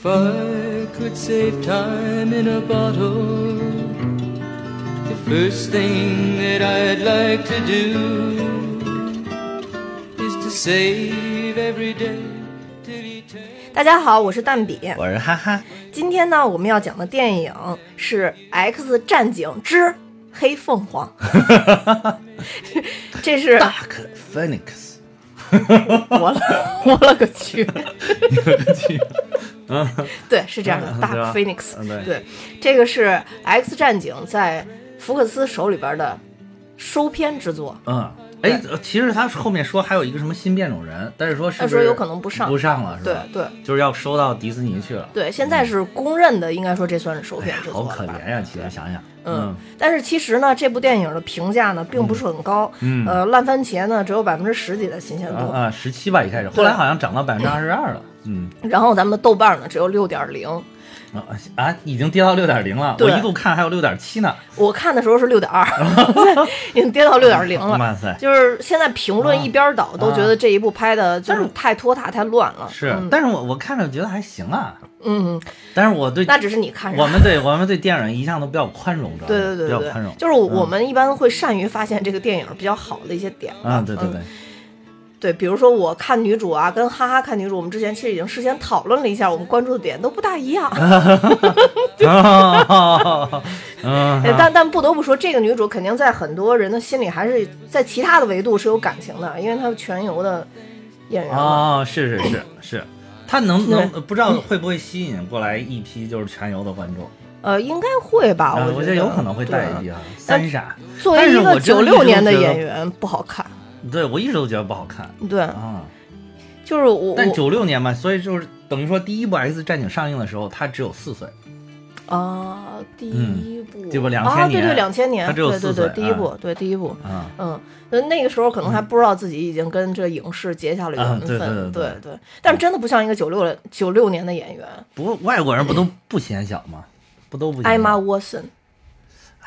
If I could save time in a bottle, the first thing that I'd like to do is to save every day. 大家好，我是蛋比。我是哈哈，今天呢，我们要讲的电影是《X 战警之黑凤凰》，这是大可 Phoenix，我了我了个去！去，对，是这样的，大 Phoenix，嗯对对，这个是 X 战警在福克斯手里边的收片之作。嗯，哎，呃其实他后面说还有一个什么新变种人，但是说是说有可能不上不上了是对吧？对就是要收到迪士尼去了，对，现在是公认的，应该说这算是收片之作好？可怜呀，其实想想，嗯，但是其实呢，这部电影的评价呢并不是很高，嗯呃，烂番茄呢只有百分之十几的新鲜度，啊啊，十七吧一开始，后来好像涨到百分之二十二了，嗯。然后咱们的豆瓣呢只有六点零，啊啊，已经跌到六点零了，我一度看还有六点七呢，我看的时候是六点二，已经跌到六点零了。哇塞，就是现在评论一边倒，都觉得这一部拍的就是太拖沓、太乱了。是嗯，但是我我看着觉得还行啊，嗯，但是我对那只是你看上。我们对我们对电影一向都比较宽容，知道吗对对对对。比较宽容，，就是我们一般会善于发现这个电影比较好的一些点啊，对对嗯。对，对，比如说我看女主啊，跟哈哈看女主，我们之前其实已经事先讨论了一下，我们关注的点都不大一样。嗯，哎但但不得不说，这个女主肯定在很多人的心里还是在其他的维度是有感情的，因为她是全游的演员嘛。哦，是是是是，她能对能不知道会不会吸引过来一批就是全游的观众 呃，应该会吧？啊？我觉得有可能会带对一批啊，三傻。作为一个九六年的演员，不好看。对我一直都觉得不好看对，啊，就是我但我九六年嘛，所以就是等于说第一部 X 战警上映的时候，他只有四岁，啊，第一部这不2000啊，对对，年两千年，他只有对对四岁，对第一部啊，对第一部，嗯，嗯，那那个时候可能还不知道自己已经跟这影视结下了啊缘分，对对对对对对，但是真的不像一个九六九六年的演员，不过外国人不都不显小吗？不都不显小？艾玛沃森，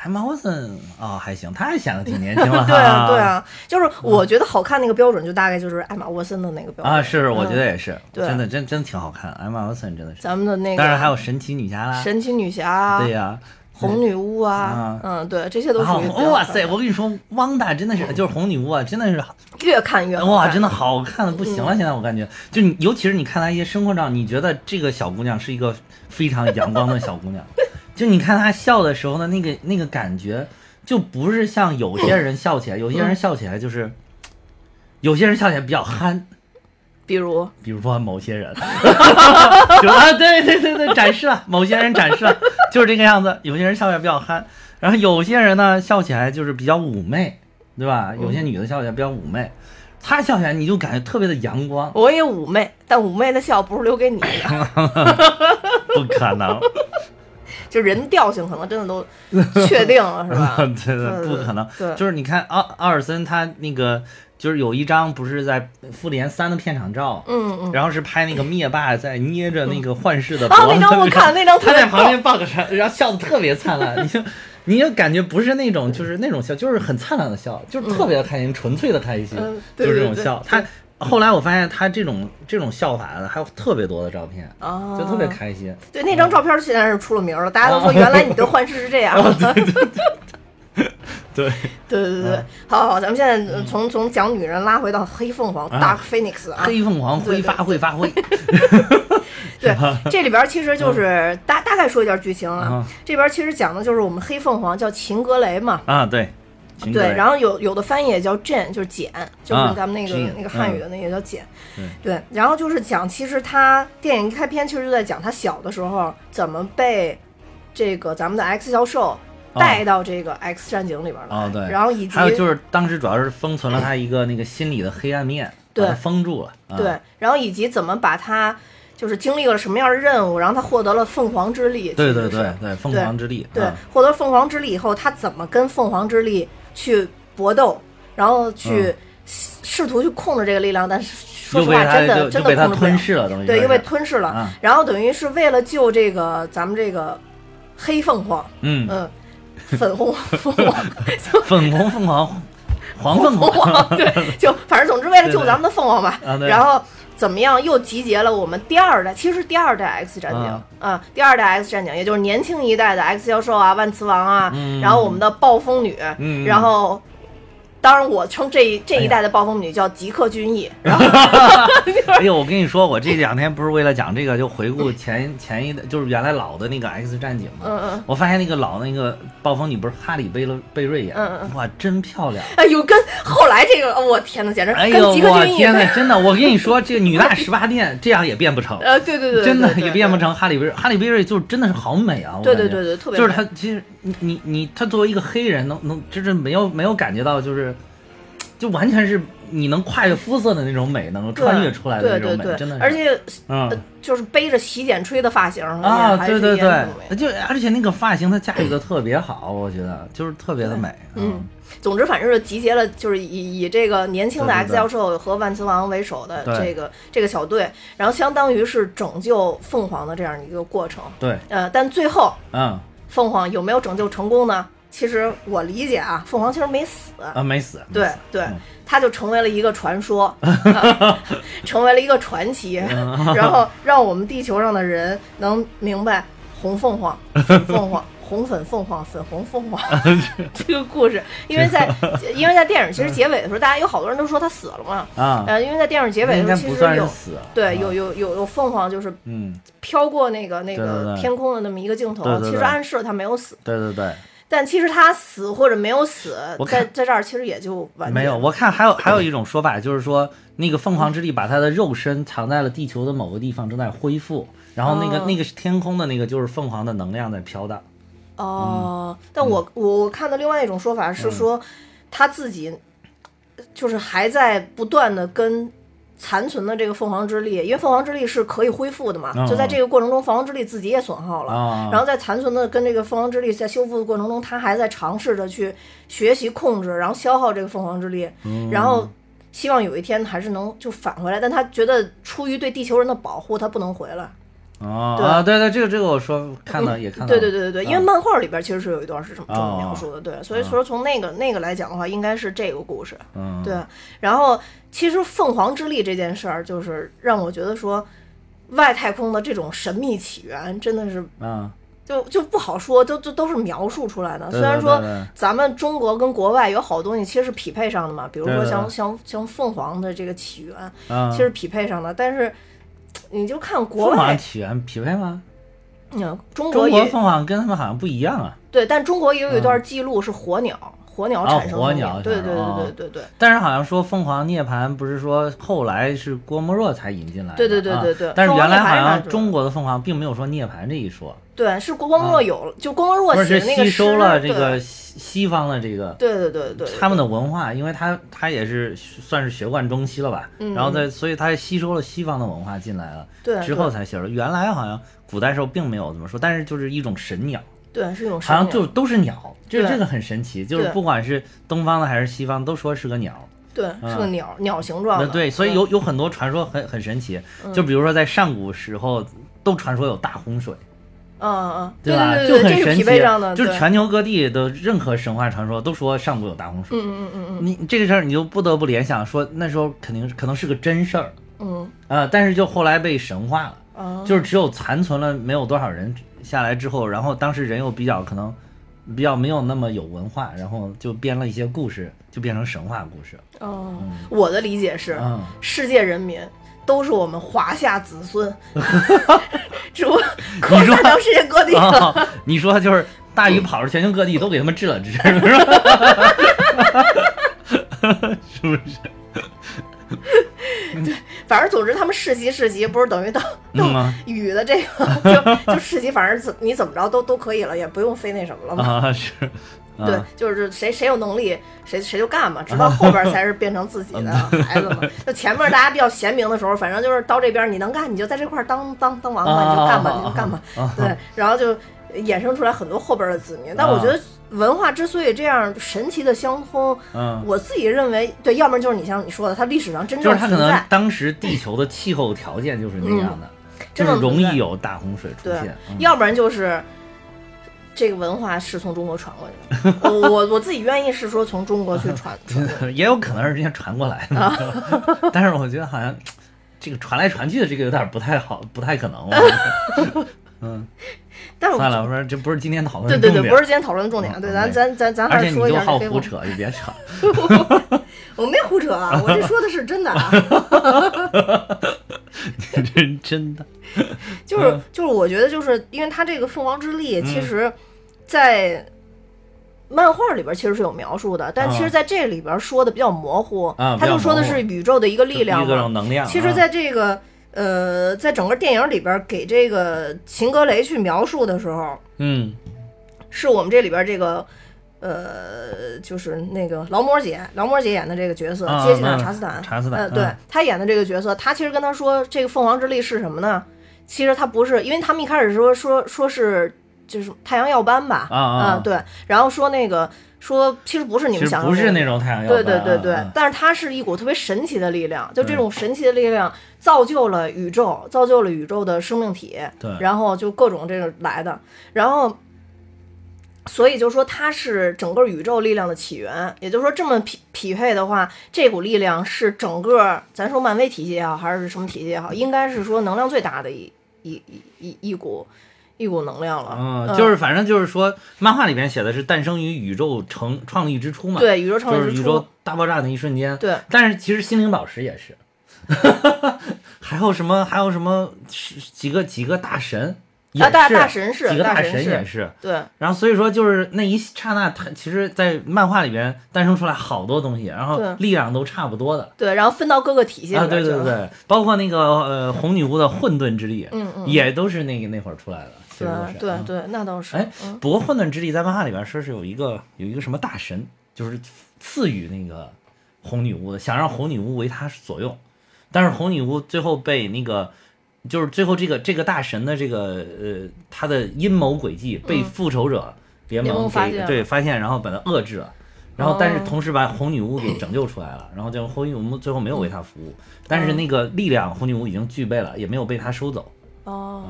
艾玛沃森啊，还行，他还显得挺年轻了 对啊对啊啊，就是我觉得好看那个标准就大概就是艾玛沃森的那个标准。啊，是，我觉得嗯。也是，对。真的真真挺好看，艾玛沃森真的是，咱们的那个，当然还有神奇女侠啦，神奇女侠啊，对呀。红女巫啊啊，嗯，对，这些都然后属于比较哇塞，我跟你说，汪大真的是就是红女巫啊，真的是越看越哇，真的好看的不行嗯。了。现在我感觉，就你尤其是你看她一些生活照，你觉得这个小姑娘是一个非常阳光的小姑娘，就你看他笑的时候的那个那个感觉，就不是像有些人笑起来，有些人笑起来就是，有些人笑起来比较憨，比如？比如说某些人，就啊，对对对对，展示了 某些人展示了，就是这个样子。有些人笑起来比较憨，然后有些人呢笑起来就是比较妩媚，对吧？有些女的笑起来比较妩媚，她笑起来你就感觉特别的阳光，我也妩媚，但妩媚的笑不是留给你的，不可能，就人调性可能真的都确定了，是吧？对对，不可能。对，就是你看奥奥尔森他那个，就是有一张不是在复联三的片场照，嗯嗯。然后是拍那个灭霸在捏着那个幻视的啊，脖子，那张我看，那张特他在旁边抱个山，然后笑的特别灿烂，你就你就感觉不是那种就是那种笑，就是很灿烂的笑，就是特别的开心，纯粹的开心，嗯就是这种笑。他后来我发现他这种这种笑法的还有特别多的照片，啊，就特别开心。对，那张照片现在是出了名了，大家都说原来你的幻视是这样。对对，对对 对，好好，咱们现在呃从从讲女人拉回到黑凤凰啊 Dark Phoenix 啊，黑凤凰对挥发会发挥，对，这里边其实就是大大概说一下剧情啊啊，这边其实讲的就是我们黑凤凰叫秦格雷嘛，啊，对，秦对，格然后有有的翻译也叫 Jane，就是简，就是啊咱们那个、那个汉语的那个叫简。嗯对，然后就是讲，其实他电影一开篇其实就在讲他小的时候怎么被这个咱们的 X 教授带到这个 X 战警里边了，哦对，然后以及还有就是当时主要是封存了他一个那个心理的黑暗面，对封住了，啊。对，然后以及怎么把他就是经历了什么样的任务，然后他获得了凤凰之力，对对对对，凤凰之力，对啊，获得凤凰之力以后，他怎么跟凤凰之力去搏斗，然后去嗯。试图去控制这个力量，但是说实话，真的真的控制不了。吞噬了，对，说又被吞噬了。啊。然后等于是为了救这个咱们这个黑凤凰，嗯，嗯，粉红凤凰，粉红凤凰，黄凤 凤凰，对，就反正总之为了救咱们的凤凰吧然后怎么样又集结了我们第二代，其实是第二代 X 战警啊啊，第二代 X 战警，也就是年轻一代的 X 教授啊、万磁王啊，嗯然后我们的暴风女，嗯然后。当然，我称这一这哎一代的暴风女叫吉克隽逸，然后 哎呦，我跟你说，我这两天不是为了讲这个，就回顾前前一代，就是原来老的那个 X 战警嘛。嗯嗯，我发现那个老那个暴风女不是哈里贝勒贝瑞演的，嗯嗯哇，真漂亮！哎呦，跟后来这个，我天呐，简直哎呦，跟吉克隽逸我天呐，真的，我跟你说，这个女大十八变 这样也变不成，呃，对对对，真的也变不成哈里贝瑞。哈里贝瑞就是真的是好美啊！我对对对对特别就是她其实你你你他作为一个黑人，能能就是没有没有感觉到就是，就完全是你能跨越肤色的那种美，能够穿越出来的那种美，对对对，真的是。而且嗯呃就是背着洗剪吹的发型啊，对对对就而且那个发型他驾驭的特别好，我觉得就是特别的美。嗯，总之反正是集结了，就是以以这个年轻的 X 教授和万磁王为首的对这个这个小队，然后相当于是拯救凤凰的这样一个过程。对，呃，但最后嗯凤凰有没有拯救成功呢？其实我理解啊，凤凰其实没死，啊，没死。对对嗯，他就成为了一个传说，啊 成为了一个传奇，然后让我们地球上的人能明白红凤凰、粉 凤凰、红粉凤凰、粉红凤凰 这个故事。因为在 因为在电影其实结尾的时候，大家有好多人都说他死了嘛，啊，呃，因为在电影结尾的时候，其实有死。对啊有有有有凤凰就是嗯，飘过那个那个天空的那么一个镜头，其实暗示了他没有死。对对对，但其实他死或者没有死我，在在这儿其实也就完没有。我看还有还有一种说法，就是说那个凤凰之力把他的肉身藏在了地球的某个地方，正在恢复。然后那个、哦那个天空的那个就是凤凰的能量在飘荡。哦，但我我我看到另外一种说法是说，他自己就是还在不断的跟残存的这个凤凰之力，因为凤凰之力是可以恢复的嘛，嗯就在这个过程中，凤凰之力自己也损耗了。啊然后在残存的跟这个凤凰之力在修复的过程中，他还在尝试着去学习控制，然后消耗这个凤凰之力，嗯然后希望有一天还是能就返回来。但他觉得出于对地球人的保护，他不能回来。对哦啊，对对，这个这个我说看到也看到了。对对对对对，因为啊漫画里边其实是有一段是这么这么哦描述的，对，所以说从那个那个来讲的话，应该是这个故事，嗯对。然后其实凤凰之力这件事儿，就是让我觉得说，外太空的这种神秘起源真的是嗯，就就不好说，都都都是描述出来的。虽然说咱们中国跟国外有好多东西其实是匹配上的嘛，比如说像像像凤凰的这个起源，嗯其实匹配上的，但是。你就看国凤凰，起源匹配吗？嗯，中国中国凤凰跟他们好像不一样啊。对，但中国也有一段记录是火鸟，火鸟产生生命哦火鸟对对对对对对但是好像说凤凰涅槃不是说后来是郭沫若才引进来的，对对对对啊对但是原来好像中国的凤凰并没有说涅槃这一说，对，是郭沫若有了，就郭沫若写的那个吸收了这个西西方的这个对对对对，对他们的文化，因为他他也是算是学贯中西了吧，嗯然后在所以他吸收了西方的文化进来了，对之后才写了。原来好像古代时候并没有这么说，但是就是一种神鸟，对是一种好像就都是鸟，这对这个很神奇，就是不管是东方的还是西方，都说是个鸟。对是个鸟鸟形状的，对，所以嗯有有很多传说很很神奇，就比如说在上古时候都传说有大洪水，嗯嗯对吧？对对，这是匹就很神奇配上的，，就是全球各地的任何神话传说都说上古有大洪水。嗯嗯嗯嗯你这个事儿你就不得不联想说那时候肯定可能是个真事儿嗯。啊、但是就后来被神化了，嗯，就是只有残存了没有多少人下来之后，然后当时人又比较可能比较没有那么有文化，然后就编了一些故事，就变成神话故事。哦，我的理解是，嗯，世界人民都是我们华夏子孙，只不过扩散到世界各地了。哦，你说就是大禹跑着全球各地都给他们治了治，是不？是不是？反正总之，他们世袭世袭，不是等于到到嗯啊禹的这个，就就世袭，反正怎你怎么着都都可以了，也不用非那什么了嘛。啊，是。啊对，就是谁谁有能力，谁谁就干嘛，直到后边才是变成自己的 孩子嘛。就前面大家比较贤明的时候，反正就是到这边你能干，你就在这块儿当当当王八，你就干吧，你就干吧。对，然后就衍生出来很多后边的子民。但我觉得文化之所以这样神奇的相通，嗯，我自己认为，对，要么就是你像你说的，它历史上真就是它可能当时地球的气候条件就是那样的，就真是容易有大洪水出现。，嗯要不然就是。这个文化是从中国传过去的，我我我自己愿意是说从中国去传传。也有可能是人家传过来的，但是我觉得好像这个传来传去的这个有点不太好，不太可能。我觉得但是我算了，我说这不是今天讨论的重点对对对，不是今天讨论的重点，对，咱咱咱咱还是说一就下这黑话。好胡扯，就别扯。我没胡扯啊，我这说的是真的啊，真真的，就是嗯就是我觉得就是因为他这个凤凰之力，其实，在漫画里边其实是有描述的，但其实在这里边说的比较模糊，啊他就说的是宇宙的一个力量一个嘛。种能量。其实，啊在这个呃，在整个电影里边给这个秦格雷去描述的时候，嗯是我们这里边这个。呃，就是那个劳模姐，劳模姐演的这个角色，啊杰西娜嗯·查斯坦，呃，查斯坦嗯对她演的这个角色，她其实跟他说，这个凤凰之力是什么呢？其实他不是，因为他们一开始说说说是就是太阳耀斑吧，啊啊对，然后说那个说其实不是你们想象的不是那种太阳耀对斑对对对，啊啊但是它是一股特别神奇的力量，就这种神奇的力量造就了宇宙，造就了宇宙的生命体，对然后就各种这个来的，然后。所以就说它是整个宇宙力量的起源，也就是说这么匹匹配的话，这股力量是整个咱说漫威体系也好，还是什么体系也好，应该是说能量最大的一一一一一股一股能量了。嗯，就是反正就是说，漫画里边写的是诞生于宇宙成创立之初嘛，，对宇宙创就是宇立之初，宙大爆炸的一瞬间。对，但是其实心灵宝石也是，还有什么还有什么是几个几个大神也啊大是大神是几个大大神也是。对然后所以说就是那一刹那，它其实，在漫画里边诞生出来好多东西，然后力量都差不多的。对，然后分到各个体系里啊。对对对，包括那个呃红女巫的混沌之力，嗯嗯也都是那个那会儿出来的，其实都是。嗯对对对，那倒是。哎嗯，不过混沌之力在漫画里边说是有一个有一个什么大神，就是赐予那个红女巫的，想让红女巫为他所用，但是红女巫最后被那个。就是最后这个这个大神的这个呃他的阴谋诡计被复仇者联盟给对发现，然后把他遏制了，然后但是哦。同时把红女巫给拯救出来了，然后就红女巫最后没有为他服务，嗯。但是那个力量红女巫已经具备了，也没有被他收走。哦，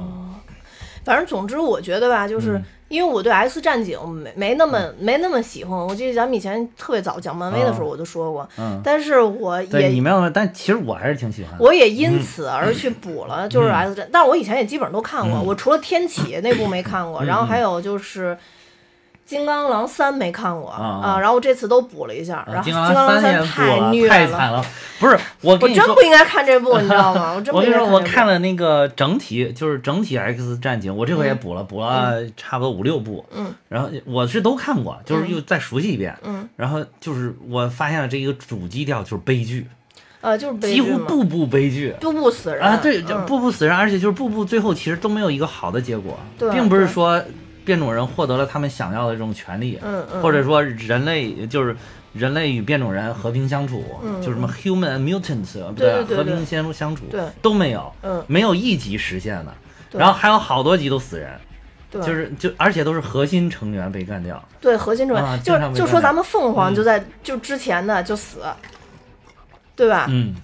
反正总之我觉得吧，就是嗯因为我对 X 战警没没那么没那么喜欢。我记得咱们以前特别早讲漫威的时候哦我就说过，嗯，但是我也你没有，但其实我还是挺喜欢的。我也因此而去补了，就是嗯 X 战，但是我以前也基本上都看过，嗯。我除了天启那部没看过，嗯。然后还有就是。金刚狼三没看过啊啊，然后我这次都补了一下，然后金金刚狼三太虐了，太惨了。不是，我我真不，应该看这部，你知道吗？我真不我跟你说，我看了那个整体，就是整体 X 战警，我这回也补了，补了差不多五六部。嗯，然后我是都看过，就是又再熟悉一遍。嗯，然后就是我发现了这一个主基调就是悲剧，呃，就是几乎步步悲剧。步步死人。啊，对，就嗯。步步死人，而且就是步步最后其实都没有一个好的结果，并不是说变种人获得了他们想要的这种权利，嗯嗯，或者说人类就是人类与变种人和平相处，嗯就是什么 human and mutants，不对和平相相处，对。都没有，嗯。没有一集实现的，然后还有好多集都死人，就是就而且都是核心成员被干掉，对核心成员，啊就就说咱们凤凰嗯。就在、就之前的就死，对吧？嗯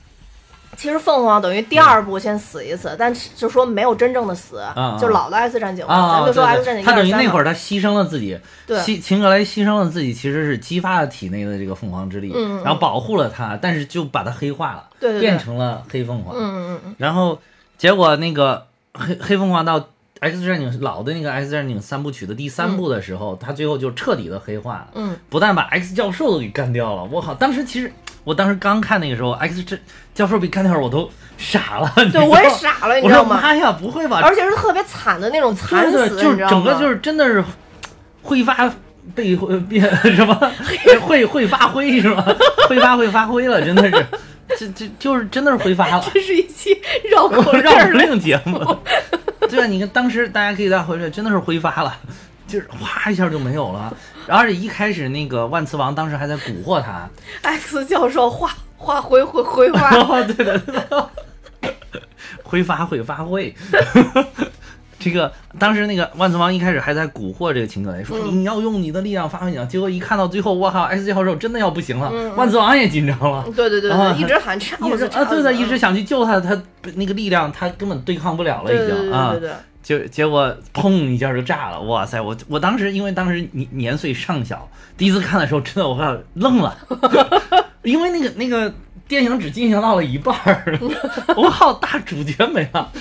其实凤凰等于第二部先死一次，但是就说没有真正的死，啊就老的 X 战警咱就说 X 战警他等于那会儿儿他牺牲了自己，对。牺秦格雷牺牲了自己，其实是激发了体内的这个凤凰之力，然后保护了他，但是就把他黑化了，对变成了黑凤凰，嗯嗯嗯。然后结果那个黑黑凤凰到 X 战警老的那个 X 战警三部曲的第三部的时候，他最后就彻底的黑化了，嗯。不但把 X 教授都给干掉了，我靠！当时其实我当时刚看那个时候，X 这教授被干掉了，我都傻了，对，我也傻了，你知道吗？说妈呀，不会吧？而且是特别惨的那种惨死，就是整个就是真的是挥发被变什么 会会发挥是吗？会发会发挥了，真的是，这这就是真的是挥发了。这是一期绕口 令绕口令节目，对啊，你看当时大家可以再回去，真的是挥发了，就是哗一下就没有了。而且一开始那个万磁王当时还在蛊惑他，X 教授画画回回回发，哦，对的，对的，挥发会发挥。这个当时那个万磁王一开始还在蛊惑这个秦可雷，说嗯你要用你的力量发挥你，结果一看到最后，我靠，X 教授真的要不行了，万磁王也紧张了。对对对一直喊掐一直啊，对的，一直想去救他，他那个力量他根本对抗不了了，已经啊对。对对，结结果砰一下就炸了，哇塞！我我当时因为当时年年岁尚小，第一次看的时候，真的我愣了，因为那个那个电影只进行到了一半儿，我靠，大主角没了，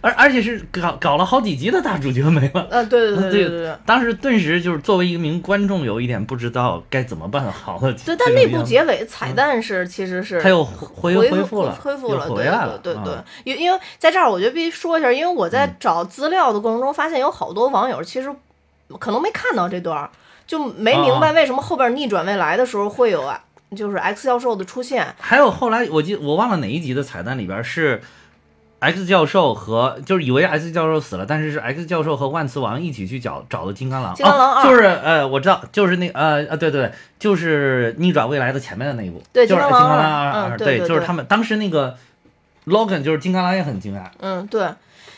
而而且是搞搞了好几集的大主角没了。呃，对对对对对对。当时顿时就是作为一名观众，有一点不知道该怎么办好了。对，但那部结尾彩蛋是其实是他又恢恢恢复了，恢复了，回来了。对对对，因因为在这儿，我觉得必须说一下，因为我在找资料的过程中发现有好多网友其实可能没看到这段，就没明白为什么后边逆转未来的时候会有啊。就是 X 教授的出现，还有后来我记我忘了哪一集的彩蛋里边是 X 教授和就是以为 X 教授死了，但是是 X 教授和万磁王一起去找找的金刚狼。金刚狼就是呃我知道就是那呃呃对对就是逆转未来的前面的那一部，对就是金刚狼二。对就是他们当时那个 Logan 就是金刚狼也很惊讶，嗯对。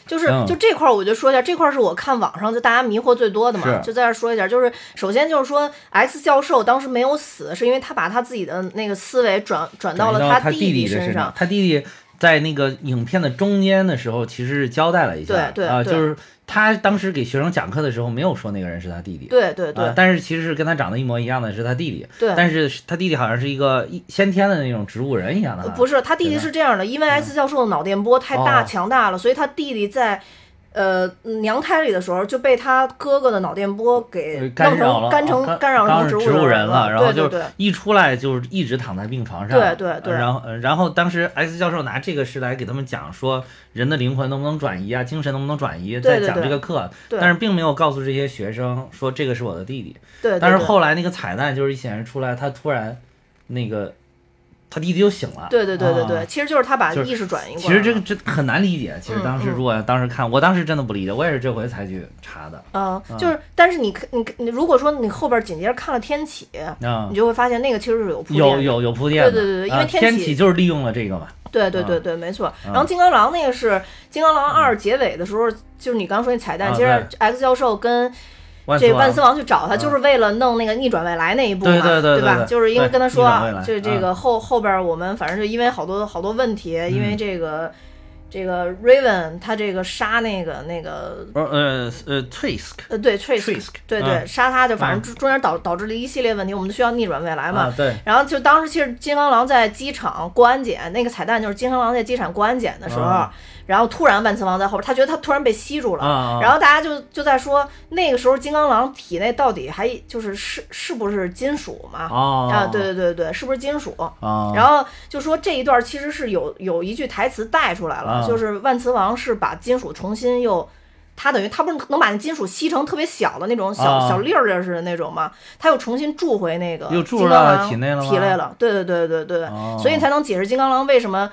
就是就这块儿，我就说一下，这块儿是我看网上就大家迷惑最多的嘛，就在这说一下。就是首先就是说，X 教授当时没有死，是因为他把他自己的那个思维转转到了他弟弟身上。他弟弟在那个影片的中间的时候，其实是交代了一下，对对啊，就是。他当时给学生讲课的时候，没有说那个人是他弟弟。对对对。但是其实是跟他长得一模一样的，是他弟弟。对。但是他弟弟好像是一个一先天的那种植物人一样的。不是，他弟弟是这样的，因为 S 教授的脑电波太大强大了，所以他弟弟在。呃，娘胎里的时候就被他哥哥的脑电波给干扰了，干成干扰成植物人了。然后就一出来就是一直躺在病床上。对对对。然后然后当时 X 教授拿这个事来给他们讲说，人的灵魂能不能转移啊，精神能不能转移，在讲这个课。但是并没有告诉这些学生说这个是我的弟弟。对。但是后来那个彩蛋就是显示出来，他突然那个。他弟弟就醒了，对对对对对，其实就是他把意识转移过来。其实这个这很难理解。其实当时如果当时看，我当时真的不理解，我也是这回才去查的。嗯，就是，但是你你你，如果说你后边紧接着看了天启，你就会发现那个其实是有铺有有有铺垫的。对对对，因为天启就是利用了这个嘛。对对对对，没错。然后金刚狼那个是金刚狼二结尾的时候，就是你刚说那彩蛋，其实 X 教授跟。这万磁王去找他，就是为了弄那个逆转未来那一步嘛，对吧？就是因为跟他说，就这个后后边我们反正就因为好多好多问题，因为这个这个 Raven 他这个杀那个那个呃呃呃 Trask 呃对 Trask 对对杀他就反正中中间导导致了一系列问题，我们需要逆转未来嘛。对。然后就当时其实金刚狼在机场过安检，那个彩蛋就是金刚狼在机场过安检的时候。然后突然万磁王在后边，他觉得他突然被吸住了，然后大家就就在说，那个时候金刚狼体内到底还就是是是不是金属嘛？啊，对对对对，是不是金属？然后就说这一段其实是有有一句台词带出来了，就是万磁王是把金属重新又，他等于他不是能把那金属吸成特别小的那种小小粒儿似的那种吗？他又重新注回那个金刚狼体内了体内了，对对对对对，所以才能解释金刚狼为什么。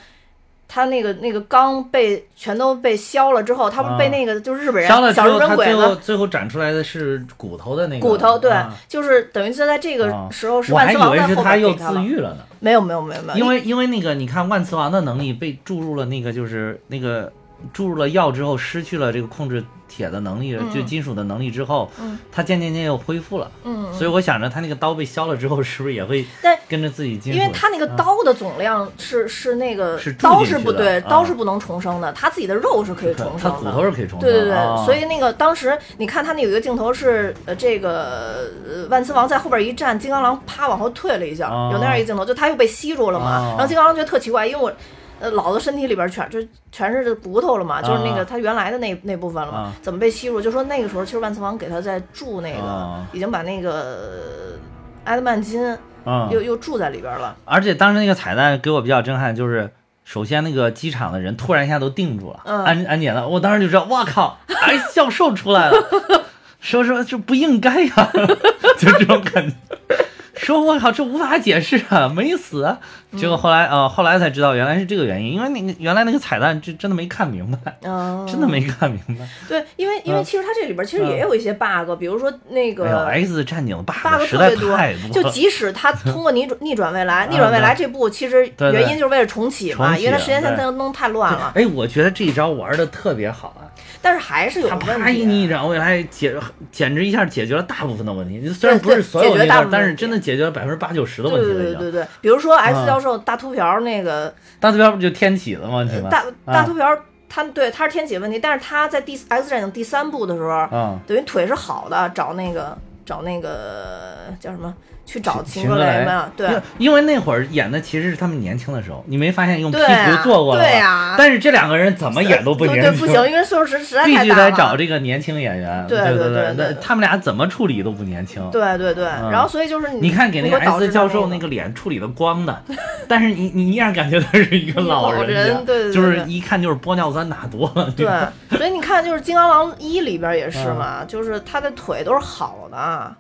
他那个那个钢被全都被削了之后，他不被那个就是日本人小日本鬼子，最后最后展出来的是骨头的那个骨头，对，就是等于就在这个时候是万磁王在后他自愈了呢。没有没有没有没有，因为因为那个你看万磁王的能力被注入了那个就是那个注入了药之后失去了这个控制。铁的能力，就金属的能力之后，它渐渐渐又恢复了。嗯，所以我想着他那个刀被削了之后，是不是也会跟着自己金属？因为他那个刀的总量是是那个刀是不对，刀是不能重生的，他自己的肉是可以重生的，他骨头是可以重生。对对对，所以那个当时你看他那有一个镜头是呃这个万磁王在后边一站，金刚狼啪往后退了一下，有那样一个镜头，就他又被吸住了嘛。然后金刚狼觉得特奇怪，因为我。呃，老子身体里边全就全是骨头了嘛，就是那个他原来的那那部分了嘛，怎么被吸入？就说那个时候其实万磁王给他在注那个，已经把那个埃德曼金又又注在里边了。而且当时那个彩蛋给我比较震撼，就是首先那个机场的人突然一下都定住了，安安检的，我当时就知道，哇靠哎教授出来了，说说这不应该呀，就这种感觉。说我靠，这无法解释啊，没死。结果后来呃，后来才知道原来是这个原因，因为那个原来那个彩蛋真真的没看明白，真的没看明白。对，因为因为其实它这里边其实也有一些 bug，比如说那个 X 战警 bug 实在太多。就即使他通过逆转逆转未来，逆转未来这部其实原因就是为了重启嘛，因为它时间线弄弄太乱了。哎，我觉得这一招玩的特别好啊。但是还是有问题。他啪一逆转未来解，简直一下解决了大部分的问题。虽然不是所有但是真的解决了百分之八九十的问题了。对对对对，比如说 X 教授大秃瓢那个。大秃瓢不就天启的吗？大大秃瓢，他对他是天启问题，但是他在第 X 战警第三部的时候，嗯等于腿是好的，找那个找那个叫什么去找秦秦格雷嘛，对因为那会儿演的其实是他们年轻的时候，你没发现用皮对啊肤做过了吗？对呀但是这两个人怎么演都不对年轻，对不行，因为岁数实实在必须太大了。得找这个年轻演员。对对对对他们俩怎么处理都不年轻。对对对，嗯然后所以就是你看给那个 S 教授那那个脸处理的光的，但是你你依然感觉他是一个老老人对对对就是一看就是玻尿酸打多了。对，所以你看，就是《金刚狼一》里边也嗯是嘛，就是他的腿都是好的。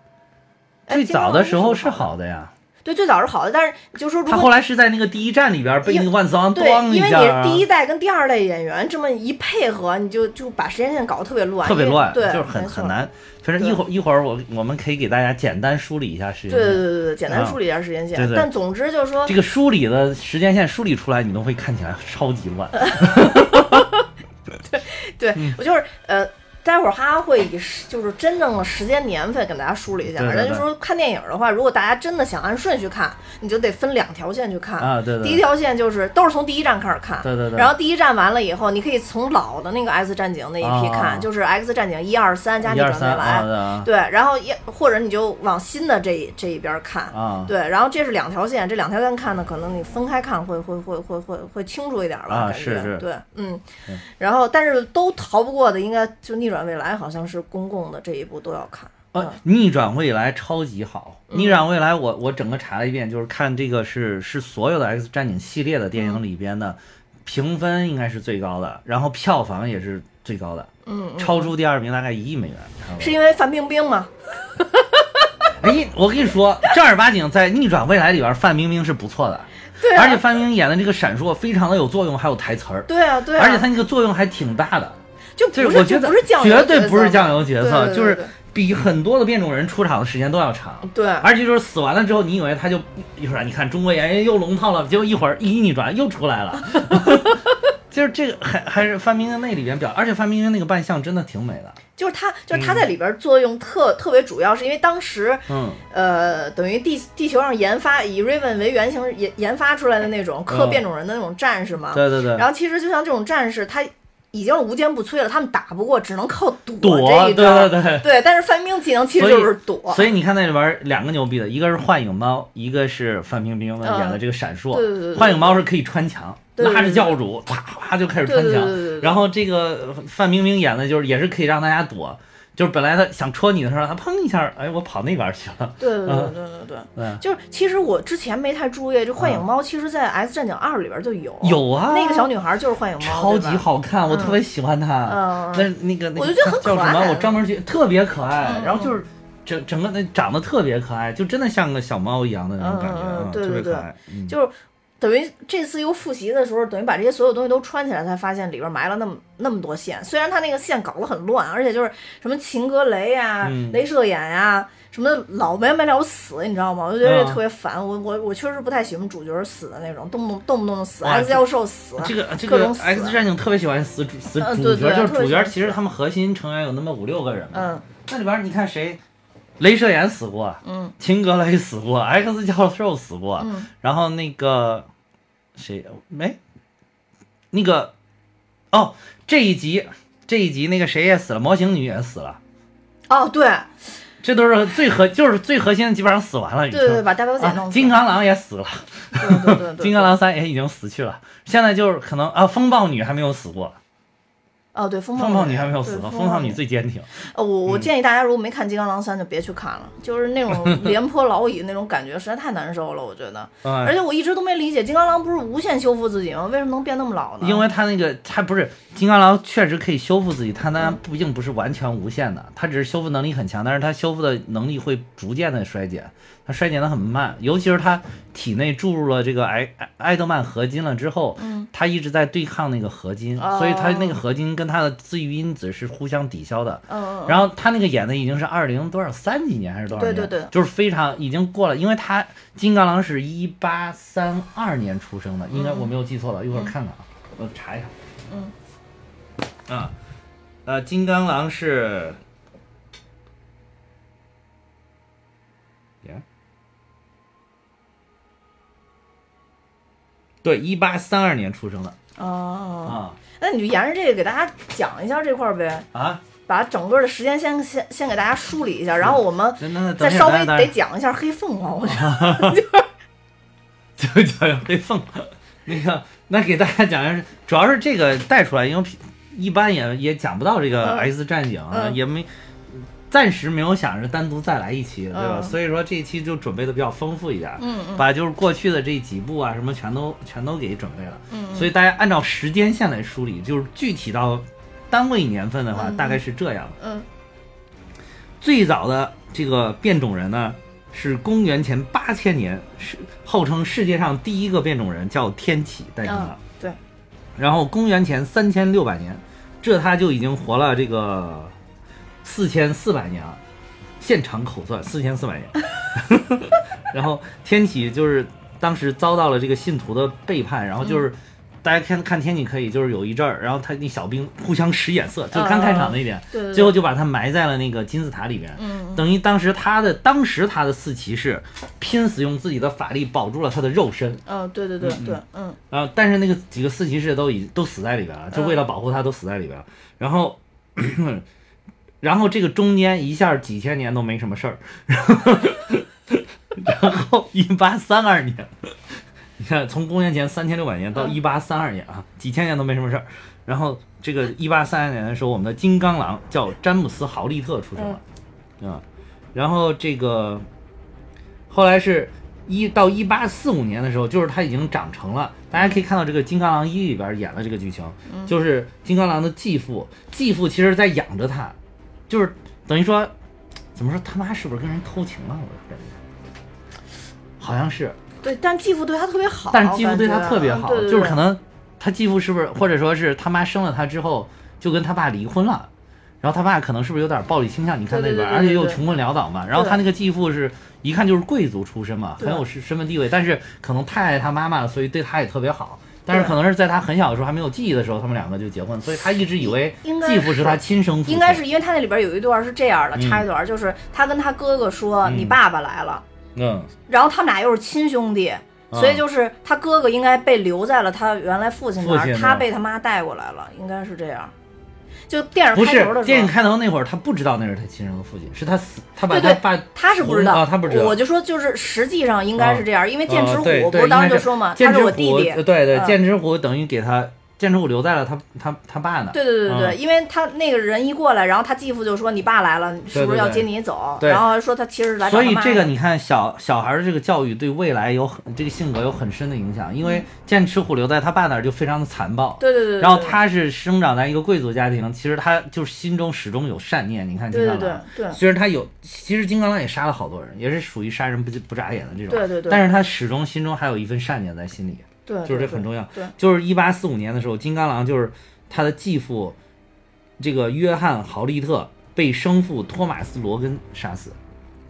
哎最早的时候是好的呀，对，最早是好的，但是就是说他后来是在那个第一站里边被那个万磁王对，咣一因为你第一代跟第二代演员这么一配合，你就就把时间线搞得特别乱，特别乱，对，就是很很。难。反正一会儿一会儿我我们可以给大家简单梳理一下时间对对线。对对对，简单梳理一下时间线。对对但总之就是说这，个梳理的时间线梳理出来，你都会看起来超级乱。对对我就是呃。待会儿哈哈会以时就是真正的时间年份给大家梳理一下。对对对反正就说看电影的话，如果大家真的想按顺序看，你就得分两条线去看。啊对对第一条线就是都是从第一站开始看。对对对然后第一站完了以后，你可以从老的那个 X 战警那一批看，啊就是 X 战警一二三加逆转未来。啊对然后也或者你就往新的这一这一边看，啊对，然后这是两条线，这两条线看呢，可能你分开看会会会会会会清楚一点吧，啊感觉是是对，嗯对，然后但是都逃不过的，应该就逆转未来，好像是公共的这一部都要看，呃嗯，逆转未来超级好。逆转未来我，我整个查了一遍，就是看这个是是所有的 X 战警系列的电影里边的评分应该是最高的，然后票房也是最高的，嗯，嗯超出第二名大概一亿美元。是因为范冰冰吗？哎，我跟你说，正儿八经在逆转未来里边，范冰冰是不错的，对啊。而且范冰冰演的这个闪烁非常的有作用，还有台词儿，对啊，对啊，而且她那个作用还挺大的。就就是不是我觉得不是酱油绝对不是酱油角色，对对对就是比很多的变种人出场的时间都要长。对，而且就是死完了之后，你以为他就一会儿，你看中国演员又龙套了，结果一会儿一逆转又出来了。就是这个还还是范冰冰那里边表，而且范冰冰那个扮相真的挺美的。就是他，就是他在里边作用特、特别主要，是因为当时嗯，呃，等于地地球上研发以 Raven 为原型研研发出来的那种克嗯变种人的那种战士嘛。对对对，然后其实就像这种战士，他已经是无坚不摧了，他们打不过，只能靠躲躲，这一招。对对对。对但是范冰冰技能其实就是躲。所以你看那里边两个牛逼的，一个是幻影猫，一个是范冰冰的演的这个闪烁。对对对对幻影猫是可以穿墙，拉着教主啪啪就开始穿墙对对对对。然后这个范冰冰演的就是也是可以让大家躲，就是本来他想戳你的时候，他砰一下，哎，我跑那边去了。对对对嗯对对对。对，就是，其实我之前没太注意，这幻影猫其实，在《S 战警二》里边就有。有啊那个小女孩就是幻影猫，超级。好看，我特别喜欢她。嗯那那个那个我就觉得很叫什么？可爱我专门去，特别可爱。嗯然后就是整整个那长得特别可爱，就真的像个小猫一样的那种感觉，啊对对对特别可爱。嗯就是等于这次又复习的时候，等于把这些所有东西都穿起来，才发现里边埋了那么那么多线。虽然他那个线搞得很乱，而且就是什么秦格雷呀、嗯镭射眼呀、什么老没完没了死，你知道吗？我就觉得这嗯特别烦。我我我确实不太喜欢主角死的那种，动不动动不动死，X 教授死，这个这个 X 战警特别喜欢死主死嗯主角，对对就是主角。其实他们核心成员有那么五六个人嘛。嗯那里边你看谁？镭射眼死过，嗯秦格雷死过，X 教授死过，嗯然后那个谁没那个哦，这一集这一集那个谁也死了，模型女也死了，哦对这都是最核就是最核心的，基本上死完了已经。对对对，把大表姐啊弄，死。金刚狼也死了，对对对对，金刚狼三也已经死去了，现在就是可能啊，风暴女还没有死过，哦对风风暴女还没有死呢，风暴女女最坚挺。呃，我我嗯建议大家如果没看《金刚狼三》，就别去看了，就是那种 廉颇老矣那种感觉，实在太难受了，我觉得。而嗯，且我一直都没理解，金刚狼不是无限修复自己吗？为什么能变那么老呢？因为他那个他不是金刚狼，确实可以修复自己，他当然毕竟不是完全无限的，他只是修复能力很强，但是他修复的能力会逐渐的衰减，他衰减的很慢，尤其是他体内注入了这个埃埃埃德曼合金了之后，嗯他一直在对抗那个合金，哦所以他那个合金跟他的自愈因子是互相抵消的。嗯，嗯，然后他那个演的已经是二零多少三几年还是多少年？对对对就是非常已经过了，因为他金刚狼是一八三二年出生的，应该我没有记错吧？一会儿看看啊，我查一下。嗯。啊，呃，金刚狼是，对，一八三二年出生的。哦，啊。那你就沿着这个给大家讲一下这块儿呗，啊，把整个的时间先先先给大家梳理一下，然后我们再稍微得得讲一下黑凤凰，我觉得。就讲黑凤，那个那给大家讲一下，主要是这个带出来，因为一般也也讲不到这个嗯。X 战警，嗯。也没暂时没有想着单独再来一期，对吧？嗯。所以说这一期就准备的比较丰富一点，嗯嗯。把就是过去的这几部啊什么全都全都给准备了，嗯所以大家按照时间线来梳理，就是具体到单位年份的话，嗯大概是这样。嗯。最早的这个变种人呢，是公元前八千年，是号称世界上第一个变种人，叫天启诞生了。嗯对，然后公元前三千六百年，这他就已经活了这个四千四百年啊，现场口算四千四百年。然后天启就是当时遭到了这个信徒的背叛，然后就是。嗯大家看看天启可以，就是有一阵儿，然后他那小兵互相使眼色，就刚开场那一点，对对对最后就把他埋在了那个金字塔里边。嗯等于当时他的当时他的四骑士拼死用自己的法力保住了他的肉身，嗯，对对对对，嗯然后但是那个几个四骑士都已都死在里边了，就为了保护他都死在里边了。然后，然后这个中间一下几千年都没什么事儿，然后一八三二年，你看从公元前三千六百年到一八三二年啊，几千年都没什么事儿。然后这个一八三二年的时候，我们的金刚狼叫詹姆斯·豪利特出生了，啊，然后这个后来是一到一八四五年的时候，就是他已经长成了。大家可以看到这个《金刚狼一》里边演了这个剧情，就是金刚狼的继父，继父其实在养着他，就是等于说，怎么说他妈是不是跟人偷情了？我感觉好像是，对，但继父对他特别好，但是继父对他特别好，嗯对对对就是可能他继父是不是，或者说是他妈生了他之后就跟他爸离婚了，然后他爸可能是不是有点暴力倾向？你看那边，而且又穷困潦倒嘛，然后对他那个继父是一看就是贵族出身嘛，很有身身份地位，但是可能太爱他妈妈了，所以对他也特别好。但是可能是在他很小的时候还没有记忆的时候，他们两个就结婚，所以他一直以为继父是他亲生父亲。应该是因为他那里边有一段是这样的，嗯插一段，就是他跟他哥哥说：“嗯你爸爸来了。”嗯，然后他们俩又是亲兄弟，所以就是他哥哥应该被留在了他原来父亲那儿他被他妈带过来了，应该是这样。就电影不开头的时候，电影开头那会儿他不知道那是他亲生的父亲，是他死，他把他爸他是不知道，啊他不知道。我就说就是实际上应该是这样，因为剑齿虎不是当时就说嘛，剑齿虎，他是我弟弟，呃对对，嗯。剑齿虎等于给他剑齿虎留在了他他他爸那。对对对对对，嗯因为他那个人一过来，然后他继父就说：“你爸来了，是不是要接你走？”对然后说他其实来找所以这个你看小小孩的这个教育对未来有很这个性格有很深的影响，因为剑齿虎留在他爸那儿就非常的残暴。嗯对对对对，然后他是生长在一个贵族家庭，其实他就是心中始终有善念。你看金对对刚狼，对对虽然他有，其实金刚狼也杀了好多人，也是属于杀人不不眨眼的这种。对对对但是他始终心中还有一份善念在心里。对，就是这很重要。对，就是一八四五年的时候，金刚狼就是他的继父，这个约翰·豪利特被生父托马斯·罗根杀死，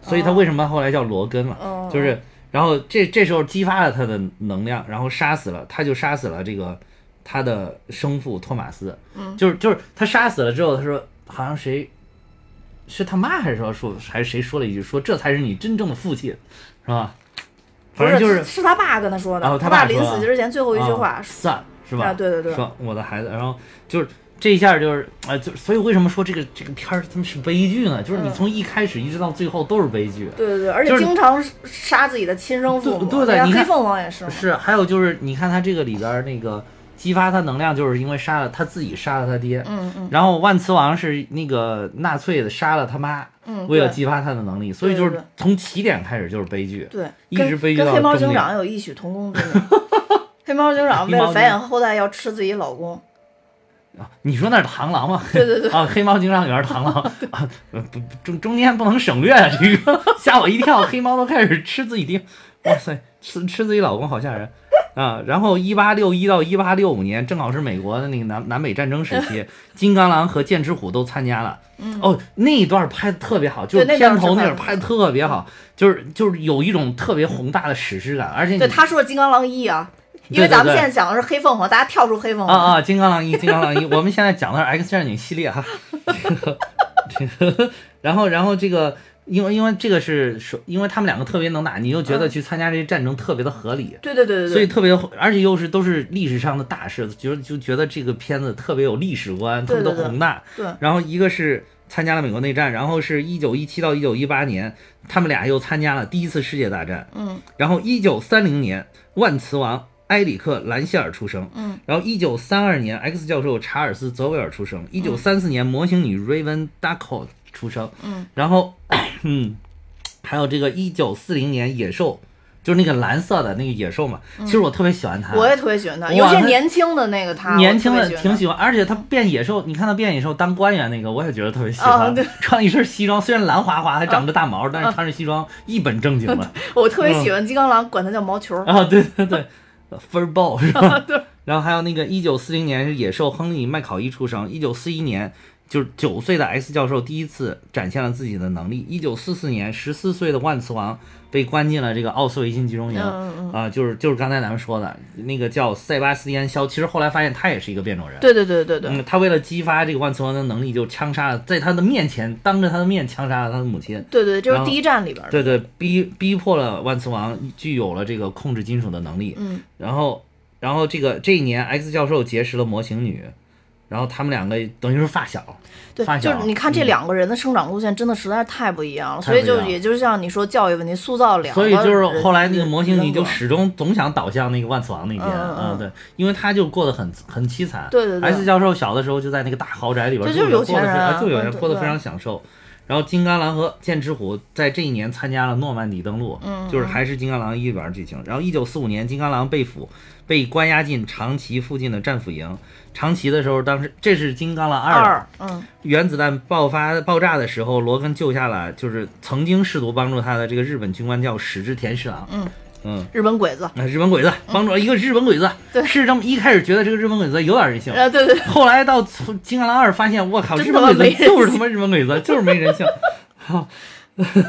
所以他为什么后来叫罗根了？哦就是，然后这这时候激发了他的能量，然后杀死了，他就杀死了这个他的生父托马斯。嗯就是就是他杀死了之后，他说好像谁。是他妈还是说说还是谁说了一句说这才是你真正的父亲，是吧？不反正就是是他爸跟他说的，哦他爸临死之前最后一句话啊，散是吧？啊对对对说我的孩子，然后就是这一下就是啊、就所以为什么说这个这个片儿他们是悲剧呢？就是你嗯从一开始一直到最后都是悲剧。对对对，而且经常杀自己的亲生父母，对对对你看黑凤凰也是，是，还有就是你看他这个里边儿那个激发他能量，就是因为杀了他自己杀了他爹，嗯嗯。然后万磁王是那个纳粹的杀了他妈，嗯，为了激发他的能力，所以就是从起点开始就是悲剧。对，一直悲剧到跟黑猫警长有异曲同工之妙。黑猫警长为了繁衍后代要吃自己老公，啊，你说那是螳螂吗？对对对。啊，黑猫警长里边螳螂 啊，中中间不能省略啊，这个。吓我一跳，黑猫都开始吃自己爹，哇塞，吃吃自己老公好吓人啊！然后一八六一到一八六五年，正好是美国的那个南南北战争时期，金刚狼和剑齿虎都参加了。哦，那一段拍的特别好，就是片头那会儿拍的特别好，就是就是有一种特别宏大的史诗感，而且对，他说的金刚狼一啊，因为咱们现在讲的是黑凤凰，大家跳出黑凤啊凰，啊啊，金刚狼一，金刚狼一，我们现在讲的是 X 战警系列哈。这个，这个，然后然后这个因为因为这个是说，因为他们两个特别能打，你又觉得去参加这些战争特别的合理，对对对对对，所以特别，而且又是都是历史上的大事，就就觉得这个片子特别有历史观，特别的宏大。对然后一个是参加了美国内战，然后是一九一七到一九一八年，他们俩又参加了第一次世界大战。嗯，然后一九三零年，万磁王埃里克兰希尔出生。嗯，然后一九三二年，X 教授查尔斯泽维尔出生。一九三四年，模型女 Raven Ducko 出生。嗯，然后，嗯，还有这个一九四零年野兽，就是那个蓝色的那个野兽嘛。其实我特别喜欢它。我也特别喜欢他，哇尤其是年轻的那个它，年轻的挺喜欢，而且它变野兽，你看它变野兽当官员那个，我也觉得特别喜欢。啊对穿一身西装，虽然蓝花花，还长着大毛，但是穿着西装一本正经的。我特别喜欢金刚狼，管它叫毛球。啊，对对对分爆是吧？对。然后还有那个一九四零年是野兽亨利麦考伊出生，一九四一年就是九岁的 X 教授第一次展现了自己的能力。一九四四年，十四岁的万磁王被关进了这个奥斯维辛集中营，啊、就是就是刚才咱们说的那个叫塞巴斯蒂安肖，其实后来发现他也是一个变种人。对对对对对，嗯，他为了激发这个万磁王的能力，就枪杀了，在他的面前，当着他的面枪杀了他的母亲。对对，就是第一站里边的。对对，逼逼迫了万磁王具有了这个控制金属的能力。嗯，然后，然后这个这一年，X 教授结识了模型女，然后他们两个等于是发小。对发，小就是你看这嗯。两个人的生长路线真的实在是太不一样了，所以就也就是像你说教育问题，塑造两个所以就是后来那个模型你就始终总想倒向那个万磁王那边，嗯对，因为他就过得很很凄惨。对对对。S 教授小的时候就在那个大豪宅里边住着，这就是有钱人啊。就有钱，嗯对过得非常享受。然后金刚狼和剑齿虎在这一年参加了诺曼底登陆，嗯就是还是金刚狼一里边儿剧情。然后一九四五年，金刚狼被俘，被关押进长崎附近的战俘营。长崎的时候，当时这是金刚狼二二，嗯原子弹爆发爆炸的时候，罗根救下了就是曾经试图帮助他的这个日本军官叫矢志田四郎。嗯嗯，日本鬼子，啊，日本鬼子帮助了一个日本鬼子，对。是这么一开始觉得这个日本鬼子有点人性，呃，对对对，后来到《金刚狼二》发现，我靠，日本鬼子就是他妈日本鬼子，就是没人性。好，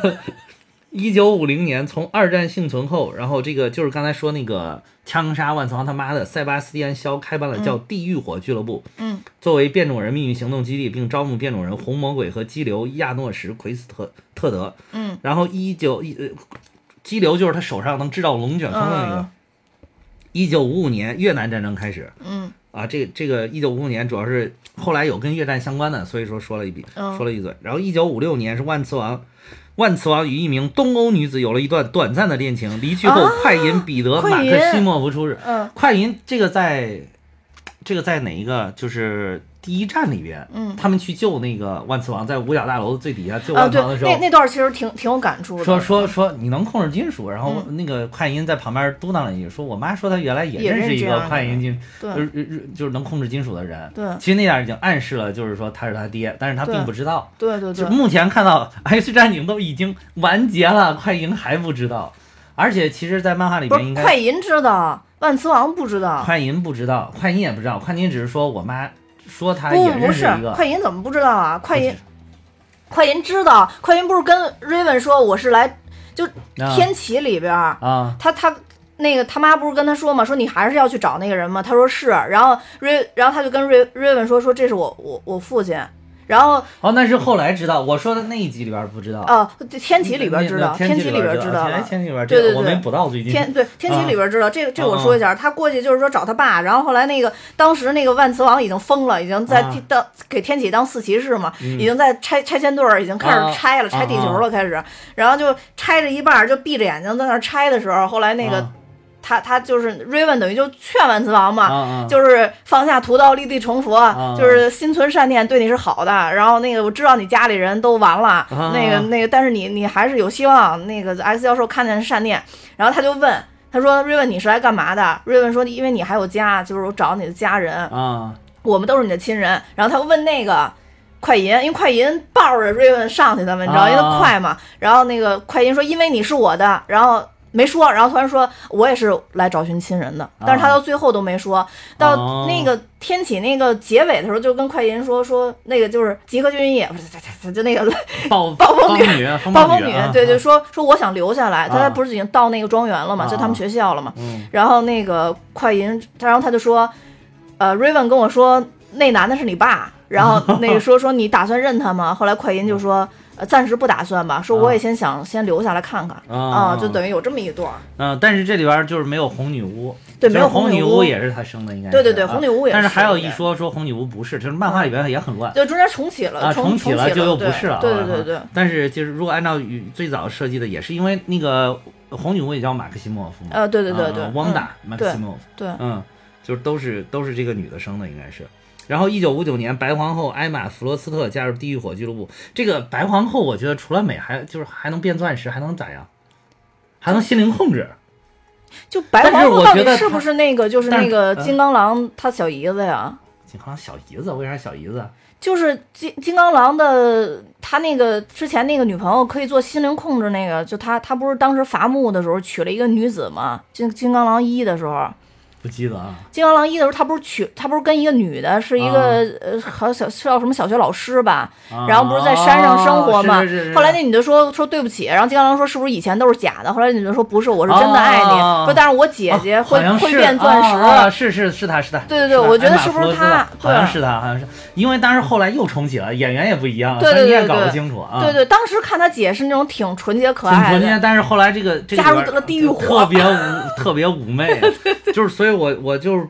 一九五零年从二战幸存后，然后这个就是刚才说那个枪杀万磁王他妈的塞巴斯蒂安肖开办了叫地狱火俱乐部，嗯，作为变种人秘密行动基地，并招募变种人红魔鬼和激流亚诺什奎斯特特德。嗯，然后一九一呃，激流就是他手上能制造龙卷风的那个嗯。一九五五年越南战争开始，嗯啊，这这个一九五五年主要是后来有跟越战相关的，所以说说了一笔，嗯说了一嘴。然后一九五六年是万磁王，万磁王与一名东欧女子有了一段短暂的恋情，离去后，啊快银彼得马克西莫夫出世。嗯快银这个在，这个在哪一个就是第一站里边，嗯他们去救那个万磁王，在五角大楼最底下救万磁王的，时候，那那段其实挺挺有感触的。说说说你能控制金属，然后嗯那个快银在旁边嘟囔了一句，说我妈说她原来也也认识一个快银金，对就是就是能控制金属的人。对其实那点已经暗示了，就是说他是他爹，但是他并不知道。对对对，就目前看到 X 战警都已经完结了，快银还不知道。而且其实，在漫画里不面应该快银知道，万磁王不知道。快银不知道，快银也不知道，快银只是说我妈说他不也不是快银怎么不知道啊？快银快银知道，快银不是跟 Raven 说我是来就啊天启里边，啊他他那个他妈不是跟他说嘛，说你还是要去找那个人吗？他说是，然后瑞然后他就跟瑞 Raven 说说这是我我我父亲，然后哦，那是后来知道，我说的那一集里边不知道。哦天启里边知道，天天启里边知道了。天启里边对对对我没补到最近。天对天启里边知道、这个，这我啊说一下，他过去就是说找他爸，然后后来那个当时那个万磁王已经疯了，已经在当、给天启当四骑士嘛，嗯已经在拆拆迁队儿已经开啊始拆了，拆地球了开始，然后就拆着一半儿就闭着眼睛在那儿拆的时候，后来那个、啊他他就是 Raven 等于就劝万磁王嘛，啊啊，就是放下屠刀，立地成佛，啊就是心存善念，对你是好的。然后那个我知道你家里人都完了，啊那个那个，但是你你还是有希望。那个 X 教授看见善念，然后他就问他说：“瑞文，你是来干嘛的？”瑞文说：“因为你还有家，就是我找你的家人，啊我们都是你的亲人。”然后他问那个。快银，因为快银抱着瑞文上去的嘛，你知道，啊因为他快嘛。然后那个快银说：“因为你是我的。”然后没说，然后突然说：“我也是来找寻亲人的。”但是他到最后都没说。到哦那个天启那个结尾的时候，就跟快银说说那个就是吉克隽也，不 是就那个暴暴风女女，风暴风女女啊，对对，说说我想留下来，他啊不是已经到那个庄园了嘛，啊就他们学校了嘛。嗯然后那个快银，他然后他就说，呃，Raven 跟我说那男的是你爸，然后那个 说说你打算认他吗？后来快银就说。呃呃暂时不打算吧，说我也先想先留下来看看啊就等于有这么一段儿。嗯，但是这里边儿就是没有红女巫，对没有红女巫也是他生的，应该是对对对啊红女巫也但是还有一说说红女巫不是，就是漫画里边也很乱。对，中间重启了，啊，重启了就又不是了。对啊对对对，但是就是如果按照与最早设计的，也是因为那个红女巫也叫马克西莫夫嘛。呃，对对对对啊，汪达嗯马克西莫夫。对，嗯，就是都是都是这个女的生的，应该是。然后，一九五九年，白皇后艾玛·弗罗斯特加入地狱火俱乐部。这个白皇后，我觉得除了美，还就是还能变钻石，还能咋样？还能心灵控制。就白皇后到底是不是那个就是那个嗯金刚狼他小姨子呀？金刚狼小姨子，为啥小姨子？啊就是金金刚狼的他那个之前那个女朋友可以做心灵控制那个，就他他不是当时伐木的时候娶了一个女子吗？金金刚狼一的时候，不记得啊。金刚狼一的时候他不是娶他不是跟一个女的，是一个、呃好像小是叫什么小学老师吧？啊然后不是在山上生活嘛？哦是是是是后来那女的说说对不起，然后金刚狼说是不是以前都是假的？后来那女的说不是，我是真的爱你，哦说但是我姐姐会、会变钻石。是是是他是他，对对对我觉得是不是他好像是他，好像是，因为当时后来又重启了，演员也不一样了，你也搞不清楚啊。对对，当时看他姐是那种挺纯洁可爱的，纯洁，但是后来这个这加入里边了地狱火特别妩特别妩媚，就是所以我我就是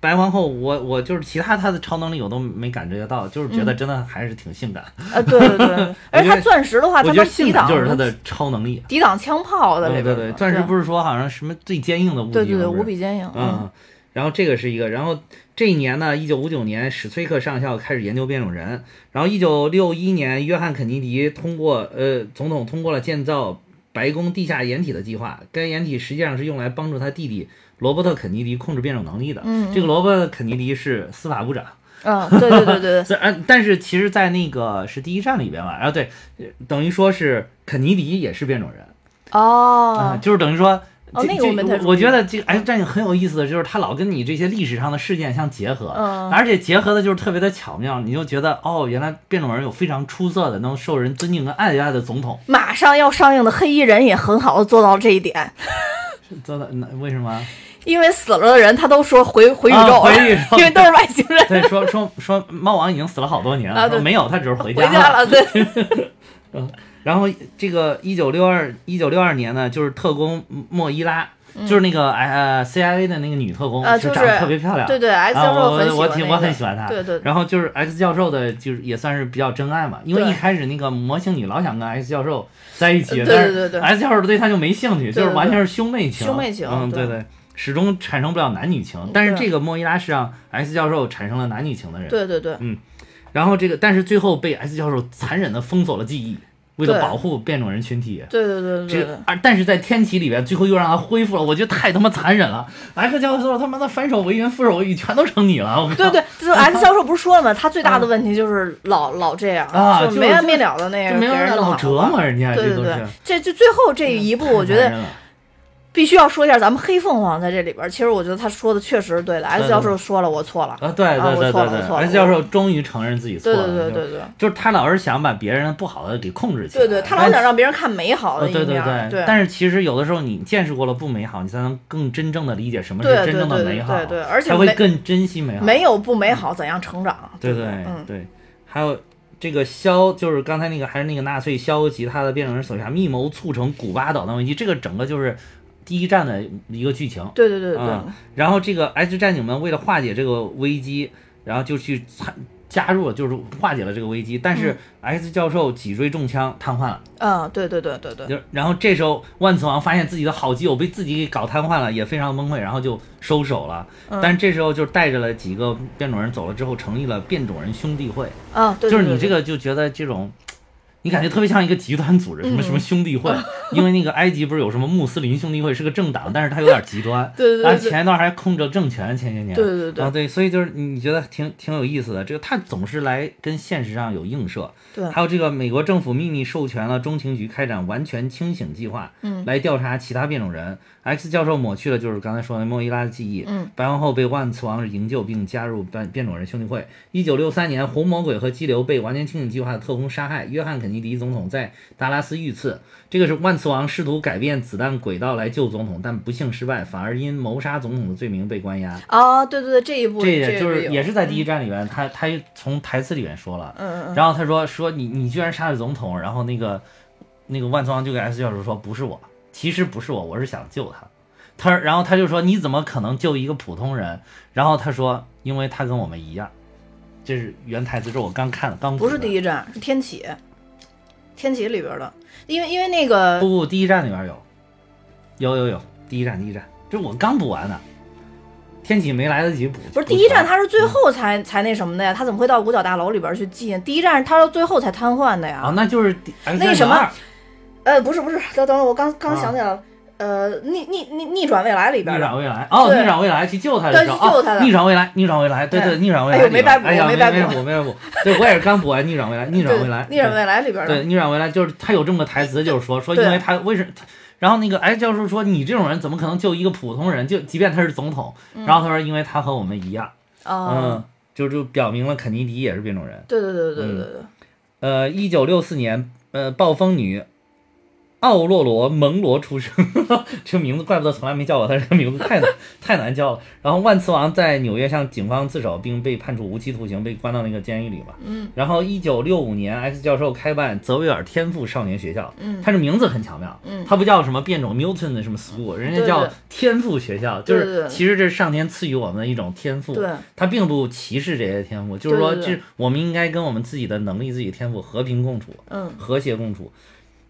白皇后，我我就是其他她的超能力我都没感觉到，就是觉得真的还是挺性感。呃，对对对，而且他钻石的话，我觉得他能抵挡就是她的超能力。抵挡枪炮的，对对对，钻石不是说好像什么最坚硬的物体？对对对无比坚硬，嗯，然后这个是一个，然后这一年呢，一九五九年，史崔克上校开始研究变种人，然后一九六一年，约翰肯尼迪通过呃总统通过了建造白宫地下掩体的计划，该掩体实际上是用来帮助他弟弟罗伯特肯尼迪控制变种能力的。嗯这个罗伯特肯尼迪是司法部长。嗯，对对对对对，虽然，但是其实，在那个是第一站里边嘛，然后对，呃等于说是肯尼迪也是变种人，哦。啊，，就是等于说，这这哦那个我没太注意我觉得这个战警很有意思的就是他老跟你这些历史上的事件相结合，嗯。而且结合的就是特别的巧妙，你就觉得哦，原来变种人有非常出色的、能受人尊敬跟爱戴的总统，马上要上映的黑衣人也很好的做到这一点，做到那为什么？因为死了的人他都说回回宇啊宙了，回宇宙。因为都是外星人，对，说说说猫王已经死了好多年了，没有，他只是回回家家了，对，然后这个一九六二一九六二年呢，就是特工莫伊拉，就是那个呃 CIA 的那个女特工，啊就是长得特别漂亮，对对，X 教授很喜欢我挺我很喜欢她，对对，然后就是 X 教授的，就是也算是比较真爱嘛，因为一开始那个魔性女老想跟 X 教授在一起，对但是对对对 X 教授对她就没兴趣，对就是完全是兄妹情，兄妹情嗯，对对。对，始终产生不了男女情。但是这个莫伊拉是让 S 教授产生了男女情的人，对对对，嗯然后这个但是最后被 S 教授残忍的封锁了记忆，为了保护变种人群体。对对对对对这个，而但是在天启里边，最后又让他恢复了，我觉得太他妈残忍了。S 教授他妈的反手为云，覆手为雨，全都成你了。我靠对对，就是 X 教授不是说了吗？他最大的问题就是老 老这样，啊就没完没了的那这个老折磨人家，对对对这都是。，这这最后这一步，我觉得必须要说一下，咱们黑凤凰在这里边儿，其实我觉得他说的确实是对的。对 X 教授说了，我错了。啊，对对对对对，S 教授终于承认自己错了，对对就对对就是他老是想把别人不好的给控制起来，对对，他老想让别人看美好的呃，一对对。对，对但是其实有的时候你见识过了不美好，你才能更真正的理解什么是真正的美好，对对，而且才会更珍惜美好。没有不美好，怎样成长？对对对，还有这个肖，就是刚才那个还是那个纳粹肖及他的变种人手下密谋促成古巴导弹危机，这个整个就是第一战的一个剧情。对对对对然后这个 X 战警们为了化解这个危机，然后就去参加入了，就是化解了这个危机。但是 X 教授脊椎中枪瘫痪了，嗯，对对对对对，就然后这时候万磁王发现自己的好基友被自己给搞瘫痪了，也非常崩溃，然后就收手了。嗯但是这时候就带着了几个变种人走了之后，成立了变种人兄弟会。啊，对，就是你这个就觉得这种，你感觉特别像一个极端组织，什么什嗯么兄弟会，因为那个埃及不是有什么穆斯林兄弟会是个政党，但是它有点极端，啊，对对对对前一段还控制政权，前些年，对对对啊对，所以就是你觉得挺挺有意思的，这个它总是来跟现实上有映射，对还有这个美国政府秘密授权了中情局开展完全清醒计划，嗯来调查其他变种人。X 教授抹去了就是刚才说的莫伊拉的记忆，嗯，白皇后被万磁王营救并加入变变种人兄弟会。一九六三年，红魔鬼和激流被完全清醒计划的特工杀害，约翰肯尼尼迪总统在达拉斯遇刺。这个是万磁王试图改变子弹轨道来救总统，但不幸失败，反而因谋杀总统的罪名被关押。哦，对对对，这一部这也就是也是在第一站里面，他他从台词里面说了，嗯嗯嗯，然后他说说你你居然杀了总统，然后那个那个万磁王就给 X 教授说不是我，其实不是我，我是想救他。他然后他就说你怎么可能救一个普通人？然后他说因为他跟我们一样，这是原台词，这是我刚看的，刚不是第一一站，是天启，天启里边的，因为因为那个不不第一站里边有，有有有第一站第一站，这我刚补完的，天启没来得及补，不是第一站，他他是最后才才那什么的呀？他怎么会到五角大楼里边去进？第一站他到最后才瘫痪的呀。啊，那就是那个什么 X92 呃，不是不是，等等，我刚刚啊。想起来了，呃，逆逆逆逆转未来里边的。逆转未来哦，逆转未来去救他的时候，对去救他逆转未来，逆转未来，对对，对。逆转未来。哎呦没白补哎呀，没没白补没白补。对我也是刚补完逆转未来，逆转未来，逆转未来里边对，的，逆转未来就是他有这么个台词，就是说说因为他为什么，然后那个哎教授说你这种人怎么可能救一个普通人，就即便他是总统，然后他说因为他和我们一样，啊嗯，，就就表明了肯尼迪也是变种人。对对对对对对对，呃，一九六四年，呃，暴风女奥洛罗蒙罗出生，这个名字怪不得从来没叫过他，这个名字太难 太难叫了。然后万磁王在纽约向警方自首，并被判处无期徒刑，被关到那个监狱里嘛。嗯。然后一九六五年，X 教授开办泽维尔天赋少年学校，嗯他这名字很巧妙，嗯他不叫什么变种 mutant 的什么 school，人家叫天赋学校，就是其实这是上天赐予我们的一种天赋。对他并不歧视这些天赋，就是说，对对对这我们应该跟我们自己的能力、自己的天赋和平共处，嗯和谐共处。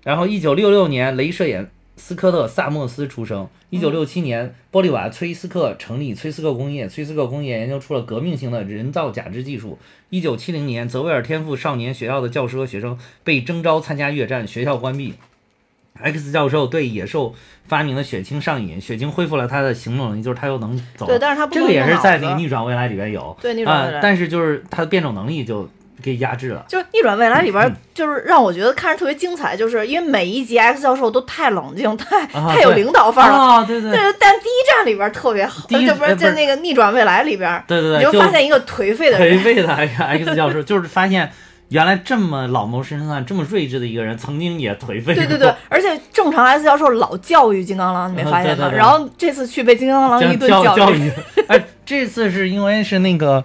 然后，一九六六年，镭射眼斯科特·萨默斯出生。一九六七年，玻利瓦·崔斯克成立崔斯克工业，崔斯克工业研究出了革命性的人造假肢技术。一九七零年，泽维尔天赋少年学校的教师和学生被征召参加越战，学校关闭。X 教授对野兽发明的血清上瘾，血清恢复了他的行动能力，就是他又能走了。对，但是他不这个也是在那个逆转未来里边有，对逆转未来啊，但是就是他的变种能力就给压制了。就是《逆转未来》里嗯边，就是让我觉得看着特别精彩，就是因为每一集 X 教授都太冷静，太啊 太有领导范儿了。啊，对对对，但第一站里边特别好，就不是在那个《逆转未来》里边，对对对，你就发现一个颓废的颓，废的 X 教授，就是发现原来这么老谋深算、这么睿智的一个人，曾经也颓废过。对对对，而且正常 S 教授老教育金刚狼，你没发现吗？对对对然后这次去被金刚狼一顿教育。哎，这次是因为是那个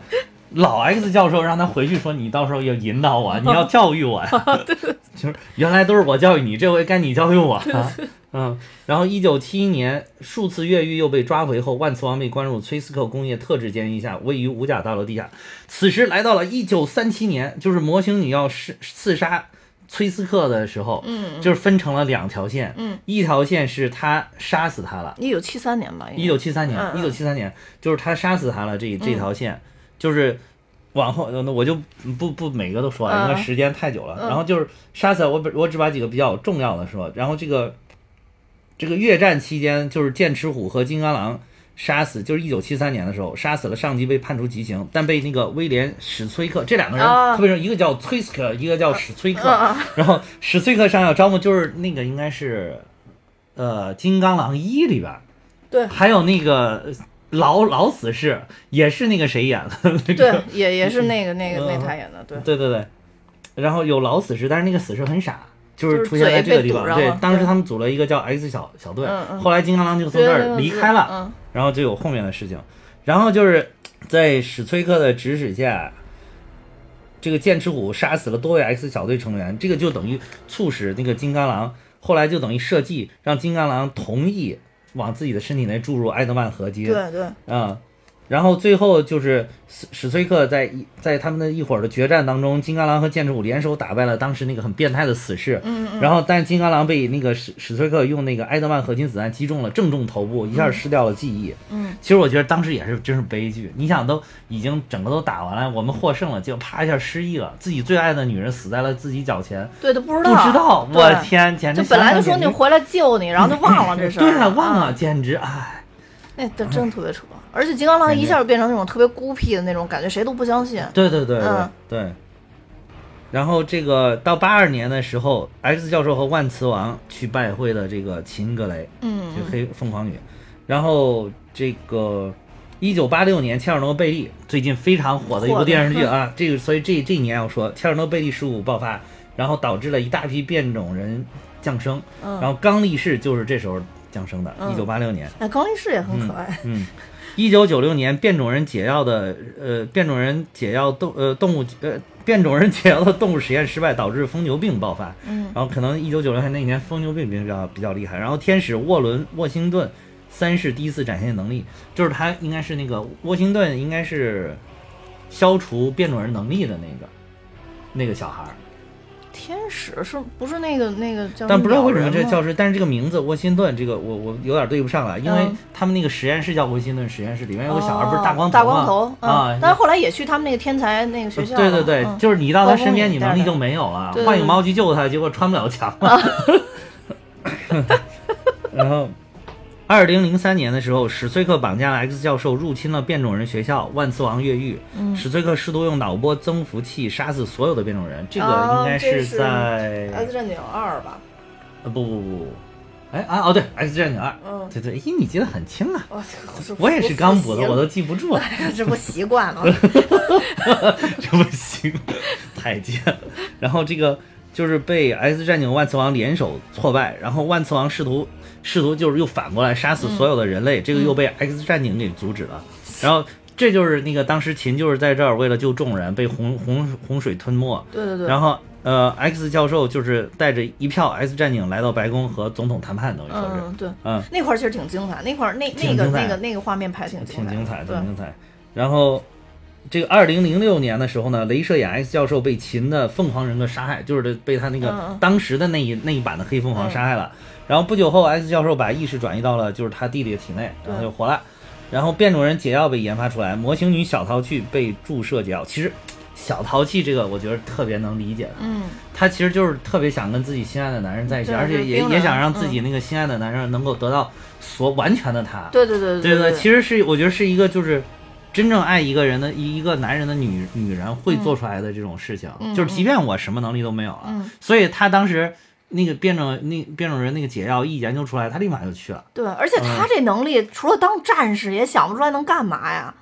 老 X 教授让他回去说，你到时候要引导我，你要教育我呀。就是原来都是我教育你，这回该你教育我。了。嗯，然后一九七一年数次越狱又被抓回后，万磁王被关入崔斯克工业特制监狱下，位于五角大楼地下。此时来到了一九三七年，就是模型女要是刺杀崔斯克的时候，嗯，就是分成了两条线，嗯，一条线是他杀死他了。一九七三年吧，一九七三年，一九七三年就是他杀死他了这这条线，就是往后呃那我就不不每个都说了，嗯因为时间太久了。嗯然后就是杀死我只我只把几个比较重要的说，然后这个这个越战期间就是剑齿虎和金刚狼。杀死就是一九七三年的时候，杀死了上级被判处极刑，但被那个威廉史崔克这两个人啊特别是，一个叫崔斯克，一个叫史崔克。然后史崔克上校招募，就是那个应该是，呃，《金刚狼一》里边，对还有那个老老死士，也是那个谁演的，那对，也也是那个那个嗯那他演的，对，对对对，然后有老死士，但是那个死士很傻。就是出现在这个地方，对当时他们组了一个叫 X 小小队，嗯嗯后来金刚狼就从这儿离开了，嗯然后就有后面的事情，然后就是在史崔克的指使下，这个剑齿虎杀死了多位 X 小队成员，这个就等于促使那个金刚狼后来就等于设计让金刚狼同意往自己的身体内注入埃德曼合金，对对，嗯，然后最后就是史史崔克在一在他们的一会儿的决战当中，金刚狼和剑齿虎联手打败了当时那个很变态的死士。嗯嗯，然后，但金刚狼被那个史史崔克用那个埃德曼合金子弹击中了，正中头部，一下失掉了记忆。嗯，其实我觉得当时也是真是悲剧。你想，都已经整个都打完了，我们获胜了，结果啪一下失忆了，自己最爱的女人死在了自己脚前，对，都不知道不道，知道，我天，简直就本来就说你回来救你，然后就忘了这事儿，对啊，忘啊了，简直唉。那真真特别扯，而且金刚狼一下就变成那种特别孤僻的那种感觉，谁都不相信。对对对对、嗯对。然后这个到八二年的时候，X 教授和万磁王去拜会了这个秦格雷，嗯就黑凤凰女。然后这个一九八六年切尔诺贝利最近非常火的一部电视剧 啊，这个所以这这一年要说切尔诺贝利事故爆发，然后导致了一大批变种人降生，嗯然后刚力士就是这时候降生的，嗯一九八六年。哎，高力士也很可爱。嗯，一九九六年，变种人解药的呃，变种人解药动呃动物呃，变种人解药的动物实验失败，导致疯牛病爆发。嗯，然后可能一九九六年那一年疯牛病比较比较厉害。然后天使沃伦沃辛顿三世第一次展现能力，就是他应该是那个沃辛顿应该是消除变种人能力的那个那个小孩儿。天使是不是那个那个叫？但不知道为什么这叫教师，但是这个名字沃辛顿，这个我我有点对不上了，因为嗯他们那个实验室叫沃辛顿实验室，里面有个小孩不是大光头大吗？光头啊嗯，但是后来也去他们那个天才那个学校了。对对对，嗯就是你到他身边，你能力就没有了。幻影猫去救他，结果穿不了墙了。然后，二零零三年的时候，史崔克绑架了 X 教授，入侵了变种人学校，万磁王越狱。嗯史崔克试图用脑波增幅器杀死所有的变种人，这个哦应该是在 X 战警二吧？呃不不不不，哎啊哦对，X 战警二，嗯对对，咦你记得很清啊，我我也是刚补的，我都都记不住了，这不习惯了。这不行，太贱了。然后这个就是被 X 战警万磁王联手挫败，然后万磁王试图试图就是又反过来杀死所有的人类，这个又被 X 战警给阻止了，然后。这就是那个当时秦就是在这儿为了救众人被洪洪洪水吞没，对对对。然后呃 X 教授就是带着一票 X 战警来到白宫和总统谈判，等于说是，嗯，对，嗯，那块儿其实挺精彩，那块儿那那个那个那个画面拍挺挺精彩，对。挺，精彩。然后，这个二零零六年的时候呢，镭射眼 X 教授被秦的凤凰人格杀害，就是被他那个、当时的那一那一版的黑凤凰杀害了。然后不久后，X 教授把意识转移到了就是他弟弟的体内，然后就活了。然后变种人解药被研发出来，模型女小淘气被注射解药。其实，小淘气这个我觉得特别能理解的，嗯，她其实就是特别想跟自己心爱的男人在一起，而且也也想让自嗯己那个心爱的男人能够得到所完全的他。对对对对对对，其实是我觉得是一个就是真正爱一个人的一一个男人的女女人会做出来的这种事情，嗯就是即便我什么能力都没有了，嗯。所以他当时那个变种那变种人那个解药一研究出来，他立马就去了，对，而且他这能力除了当战士，也想不出来能干嘛呀。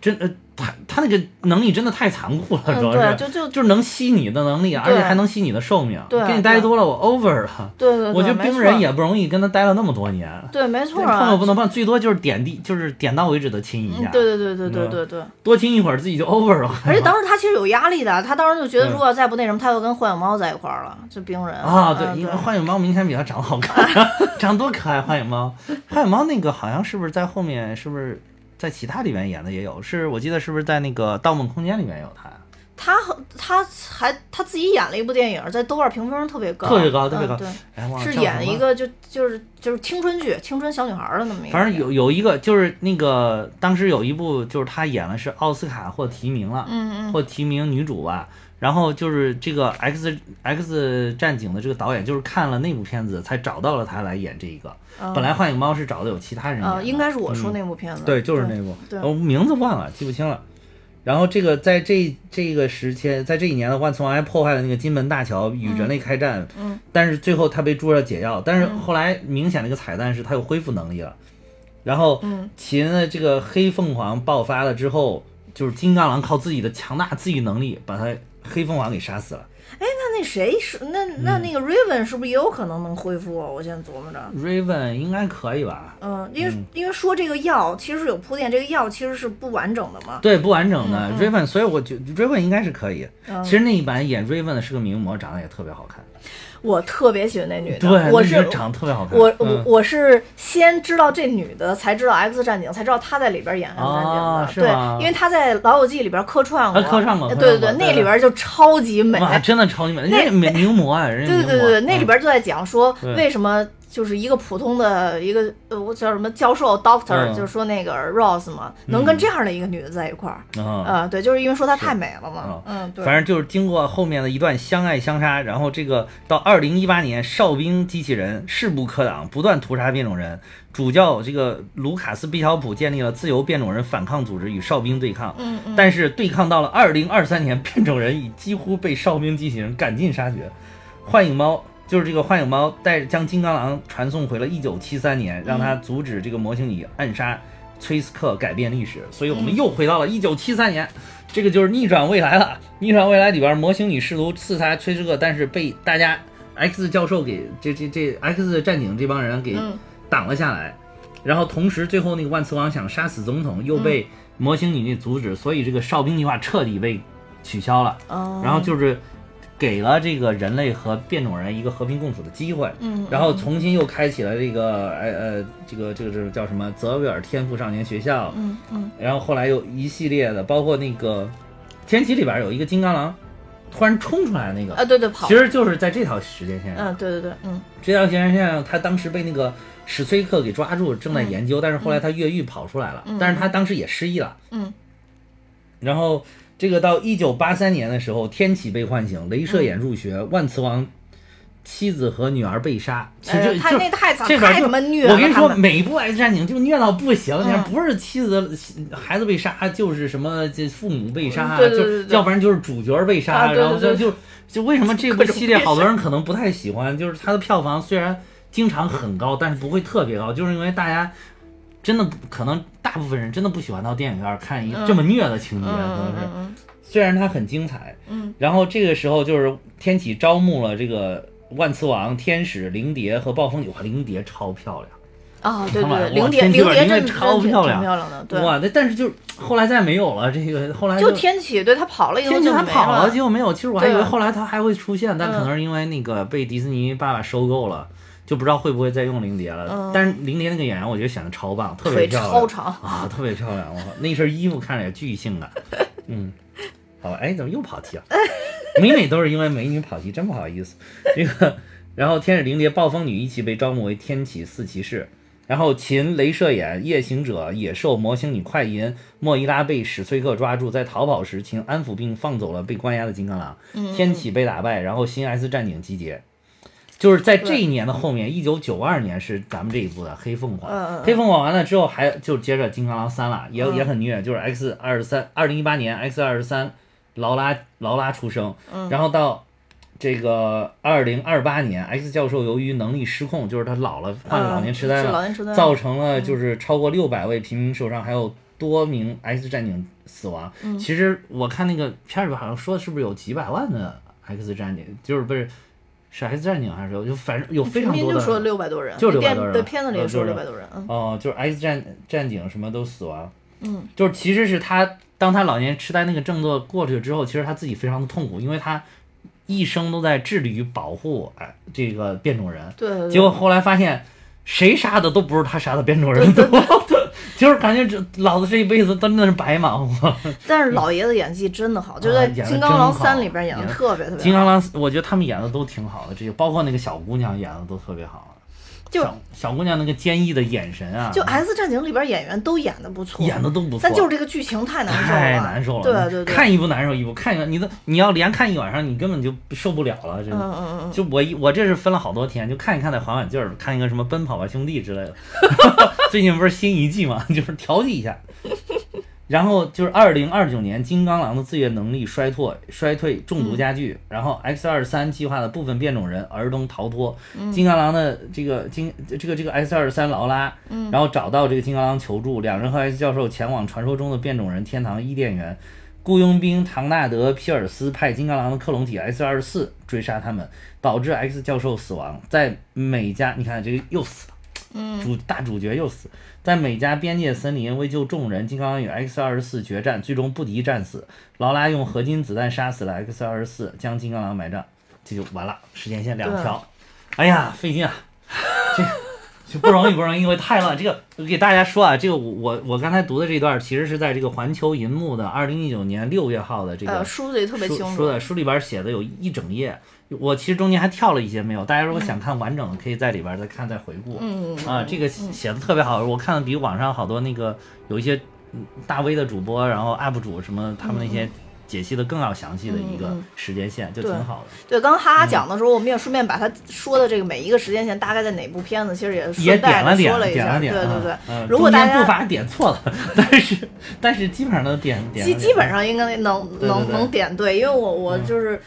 真呃他他那个能力真的太残酷了，嗯主要是、对就就就是能吸你的能力，而且还能吸你的寿命，对跟你待多了我 over 了。对对对，我觉得冰人也不容易，跟他待了那么多年，对，没错碰啊都。不能碰，最多就是点地，就是点到为止的亲一下，嗯，对对对对对嗯对对，多亲一会儿自己就 over 了。而且当 时他其实有压力的，他当时就觉得如果再不那什么，他就跟幻影猫在一块儿了，这冰人啊，对，嗯因为幻影猫明显比他长得好看，长多可爱。幻影猫，幻影猫那个好像是不是在后面，是不是在其他里面演的也有？是我记得是不是在那个《盗梦空间》里面有他？他和他还他自己演了一部电影，在豆瓣评分特别高，特别高特别高嗯对，是演一个就就是就是青春剧，青春小女孩儿的那么一个。反正有有一个就是那个当时有一部就是他演了是奥斯卡或提名了，嗯嗯或提名女主吧。然后就是这个 X X 战警的这个导演，就是看了那部片子才找到了他来演这一个。嗯，本来幻影猫是找的有其他人演应该是我说嗯那部片子，对，就是那部，对。我名字忘了，记不清了。然后这个在这这个时间，在这一年的万磁王还破坏了那个金门大桥，与人类开战。嗯，但是最后他被注射解药，但是后来明显的一个彩蛋是他有恢复能力了。然后嗯。秦的这个黑凤凰爆发了之后，就是金刚狼靠自己的强大自愈能力把他黑蜂王给杀死了。哎那那谁是那那那个 Raven 是不是也有可能能恢复啊？我现在琢磨着。Raven 应该可以吧？嗯，因为、因为说这个药其实是有铺垫，这个药其实是不完整的嘛。对，不完整的、Raven，所以我觉得 Raven 应该是可以。嗯其实那一版演 Raven 的是个名模，长得也特别好看。我特别喜欢那女的，对，我是长得特别好看。我我嗯我是先知道这女的，才知道 X 战警，才知道她在里边演 X 战警的。对，因为她在《老友记》里边客串过，啊客串过对对对，那里边就超级美。哇，真的超级美，那美名名模啊，人家。对对对对，那里嗯边就在讲说为什么就是一个普通的一个呃，我叫什么教授 doctor，、嗯就是说那个 Rose 嘛，能跟这样的一个女的在一块儿，啊。啊，对，就是因为说她太美了嘛啊，嗯，对，反正就是经过后面的一段相爱相杀，然后这个到二零一八年，哨兵机器人势不可挡，不断屠杀变种人。主教这个卢卡斯·毕晓普建立了自由变种人反抗组织，与哨兵对抗。嗯嗯，但是对抗到了二零二三年，变种人已几乎被哨兵机器人赶尽杀绝。幻影猫就是这个幻影猫带将金刚狼传送回了一九七三年，让他阻止这个模型女暗杀崔斯克改变历史，所以我们又回到了一九七三年，这个就是逆转未来了。逆转未来里边，模型女试图刺杀崔斯克，但是被大家 X 教授给这这这 X 战警这帮人给嗯挡了下来。然后同时，最后那个万磁王想杀死总统，又被模型女给阻止，所以这个哨兵计划彻底被取消了。哦然后就是给了这个人类和变种人一个和平共处的机会。嗯，然后重新又开启了这个呃呃这个这个这个叫什么泽维尔天赋少年学校，嗯嗯。然后后来又一系列的，包括那个天启里边有一个金刚狼突然冲出来那个，啊，对对，跑。其，实就是在这条时间线上，嗯，对对对，嗯。这条时间线上他当时被那个史崔克给抓住，正在研究，但是后来他越狱跑出来了，但是他当时也失忆了，嗯。然后这个到一九八三年的时候，天启被唤醒，镭射眼入学，万磁王妻子和女儿被杀。其实他就那太惨，太他妈虐了。我跟你说，每一部 X 战警就虐到不行，你看嗯不是妻子孩子被杀，就是什么这父母被杀，对对对就要不然就是主角被杀，然后就就就为什么这部系列好多人可能不太喜欢，就是它的票房虽然经常很高，但是不会特别高，就是因为大家。真的不可能，大部分人真的不喜欢到电影院看一个这么虐的情节，可能嗯是。虽然它很精彩，嗯，然后这个时候就是天启招募了这个万磁王、天使、灵蝶和暴风女，哇，灵蝶超漂亮，啊，对看吧对，灵蝶天启版零蝶超漂亮漂亮的，对。哇，那但是就后来再没有了，这个后来就天启，对他跑了以后天启他跑了，结果没有，其实我还以为后来他还会出现，但可嗯能是因为那个被迪士尼爸爸收购了。就不知道会不会再用灵蝶了，嗯但是灵蝶那个演员我觉得选的超棒，特别漂亮，超长。啊，特别漂亮，我靠，那身衣服看着也巨性感。嗯，好吧，哎，怎么又跑题了？每每都是因为美女跑题，真不好意思。这个，然后天使灵蝶、暴风女一起被招募为天启四骑士，然后秦、镭射眼、夜行者、野兽、魔星女、快银、莫伊拉被史崔克抓住，在逃跑时，秦安抚并放走了被关押的金刚狼，天启被打败，然后新 S 战警集结。就是在这一年的后面，一九九二年是咱们这一部的黑凤凰。黑凤凰完了之后，还就接着金刚狼三了，也、嗯也很虐，就是 X 二十三，二零一八年 X 二十三，劳拉劳拉出生，嗯然后到这个二零二八年，X 教授由于能力失控，就是他老了，患了老年痴呆嗯是老了，年痴呆造成了就是超过六百位平民受伤，还有多名 X 战警死亡。嗯其实我看那个片儿里边好像说是不是有几百万的 X 战警，就是不是是 X 战警还是有就反正有非常多的就说六百多人，就600电多人对片子里说六百多人，嗯哦，就是 X 战战警什么都死亡，嗯，就是其实是他当他老年痴呆那个症状过去之后，其实他自己非常的痛苦，因为他一生都在致力于保护哎这个变种人，对对对，结果后来发现谁杀的都不是他杀的变种人多，就是感觉这老子这一辈子真的是白忙活。但是老爷子演技真的好，就在《金刚狼三》里边演的特别特别好。金刚狼，我觉得他们演的都挺好的，这些包括那个小姑娘演的都特别好，就小小姑娘那个坚毅的眼神啊，就《X 战警》里边演员都演的不错，演的都不错，但就是这个剧情太难受了，太难受了，对对对，看一部难受一部，看一个你的你要连看一晚上，你根本就受不了了，真的。嗯嗯嗯就我一我这是分了好多天，就看一看再缓缓劲儿，看一个什么《奔跑吧兄弟》之类的。最近不是新一季嘛，就是调剂一下。然后就是二零二九年，金刚狼的自愈能力衰退，衰退中毒加剧。然后 X 二三计划的部分变种人儿童逃脱，金刚狼的这个金这个这个 X 二三劳拉，然后找到这个金刚狼求助，两人和 X 教授前往传说中的变种人天堂伊甸园。雇佣兵唐纳德·皮尔斯派金刚狼的克隆体 X 二十四追杀他们，导致 X 教授死亡。在美加，你看这个又死了，嗯，主大主角又死。在美加边界森林为救众人，金刚狼与 X 二十四决战，最终不敌战死。劳拉用合金子弹杀死了 X 二十四，将金刚狼埋葬，这就完了。时间线两条，哎呀，费劲啊，这个。就不容易，不容易，因为太乱。这个我给大家说啊，这个我我刚才读的这段，其实是在这个环球银幕的二零一九年六月号的这个呃，书里特别清楚，书的书里边写的有一整页，我其实中间还跳了一些没有。大家如果想看完整的，可以在里边再看再回顾。嗯啊，这个写的特别好，我看的比网上好多那个有一些嗯大 V 的主播，然后 UP 主什么他们那些解析的更要详细的一个嗯嗯时间线，就挺好的。对，刚刚哈哈讲的时候，我们也顺便把他说的这个每一个时间线大概在哪部片子，其实也也点了点说，了一下，点了点，对对对。嗯，如果大家步伐点错了，但是但是基本上都点点基基本上应该能能能点对，因为我我嗯就是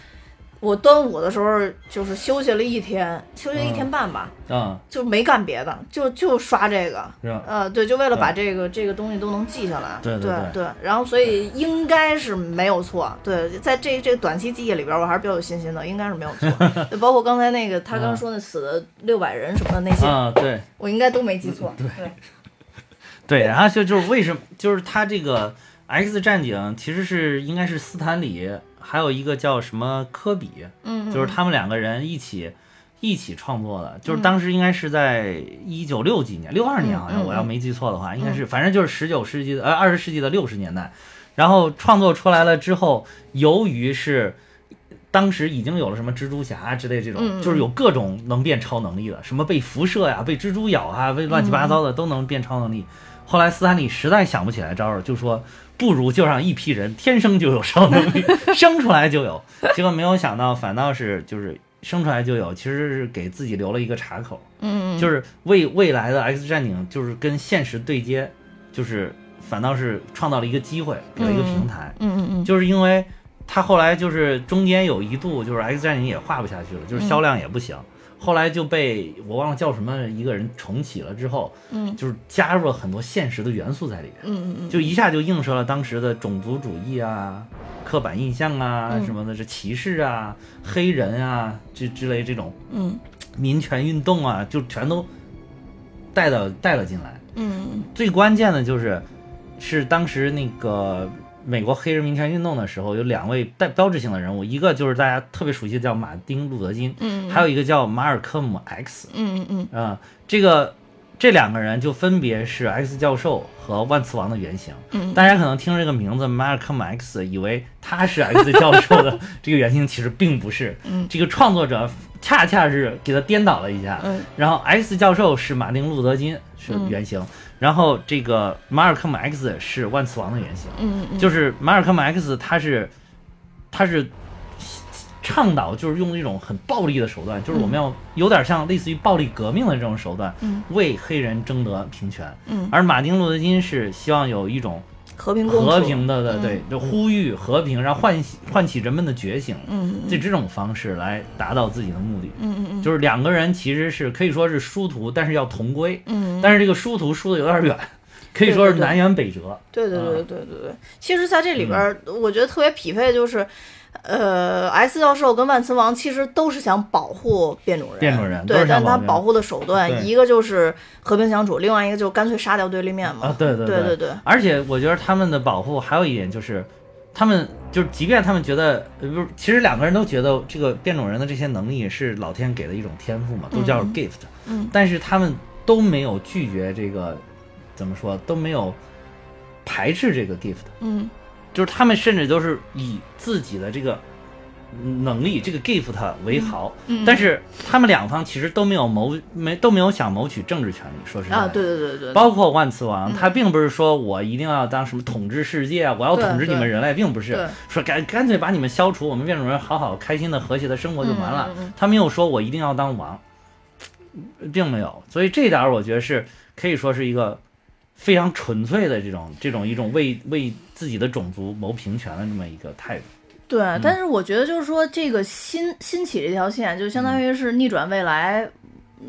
我端午的时候就是休息了一天，休息了一天半吧，嗯，就没干别的，就就刷这个。是吧？呃，对，就为了把这个这个东西都能记下来，对对然后所以应该是没有错，对，在这这个短期记忆里边，我还是比较有信心的，应该是没有错。就包括刚才那个他刚说那死的六百人什么的那些，啊，对我应该都没记错。对，对，然后就就是为什么就是他这个 X 战警其实是应该是斯坦李，还有一个叫什么科比，嗯，就是他们两个人一起一起创作的，就是当时应该是在一九六几年，六二年好像，我要没记错的话，应该是，反正就是十九世纪的呃二十世纪的六十年代，然后创作出来了之后，由于是。当时已经有了什么蜘蛛侠啊之类这种，就是有各种能变超能力的，什么被辐射呀、被蜘蛛咬啊、被乱七八糟的都能变超能力。后来斯坦李实在想不起来招了，就说不如就让一批人天生就有超能力，生出来就有。结果没有想到，反倒是就是生出来就有，其实是给自己留了一个岔口，嗯，就是为未来的 X 战警就是跟现实对接，就是反倒是创造了一个机会，给了一个平台。嗯嗯嗯就是因为他后来就是中间有一度就是 X 战警也画不下去了，就是销量也不行。后来就被我忘了叫什么一个人重启了之后，嗯。就是加入了很多现实的元素在里面，嗯嗯嗯，就一下就映射了当时的种族主义啊、刻板印象啊嗯。什么的，这歧视啊、黑人啊这之类这种嗯。民权运动啊，就全都带到带了进来。嗯。最关键的就是，是当时那个美国黑人民权运动的时候，有两位代标志性的人物，一个就是大家特别熟悉的叫马丁路德金，嗯，还有一个叫马尔科姆 X 嗯嗯。嗯啊、这个这两个人就分别是 X 教授和万磁王的原型。嗯大家可能听这个名字马尔科姆 X，以为他是 X 教授的这个原型，其实并不是。嗯。这个创作者恰恰是给他颠倒了一下。嗯。然后 X 教授是马丁路德金是原型，然后这个马尔科姆 X 是万磁王的原型。嗯嗯，就是马尔科姆 X 他是他是倡导就是用一种很暴力的手段，就是我们要有点像类似于暴力革命的这种手段，嗯为黑人争得平权。嗯而马丁路德金是希望有一种和平共和平的的嗯。对，就呼吁和平，然后唤起唤起人们的觉醒，嗯就这种方式来达到自己的目的。嗯嗯嗯。就是两个人其实是可以说是殊途，但是要同归。嗯，但是这个殊途殊的有点远，可以说是对对。对南辕北辙。对对对啊对对。对，其实在这里边，我觉得特别匹配就是。呃，S 教授跟万磁王其实都是想保护变种人，变种人都对，但他保护的手段，一个就是和平相处，另外一个就干脆杀掉对立面嘛。啊，对对对对对，而且我觉得他们的保护还有一点就是，他们就是即便他们觉得，呃，不是，其实两个人都觉得这个变种人的这些能力是老天给的一种天赋嘛，都叫嗯。gift，嗯。但是他们都没有拒绝这个，怎么说都没有排斥这个 gift，嗯就是他们甚至都是以自己的这个能力这个 gift 为豪，嗯，但是他们两方其实都没有谋没都没有想谋取政治权利，说实话。啊，对对对对，包括万磁王，嗯他并不是说我一定要当什么统治世界，我要统治你们人类，并不是。说干干脆把你们消除，我们变种人好好开心的和谐的生活就完了。他没有说我一定要当王，并没有，所以这点我觉得是可以说是一个非常纯粹的这种这种一种为为自己的种族谋平权的这么一个态度。对，嗯但是我觉得就是说，这个新新起这条线，就相当于是逆转未来，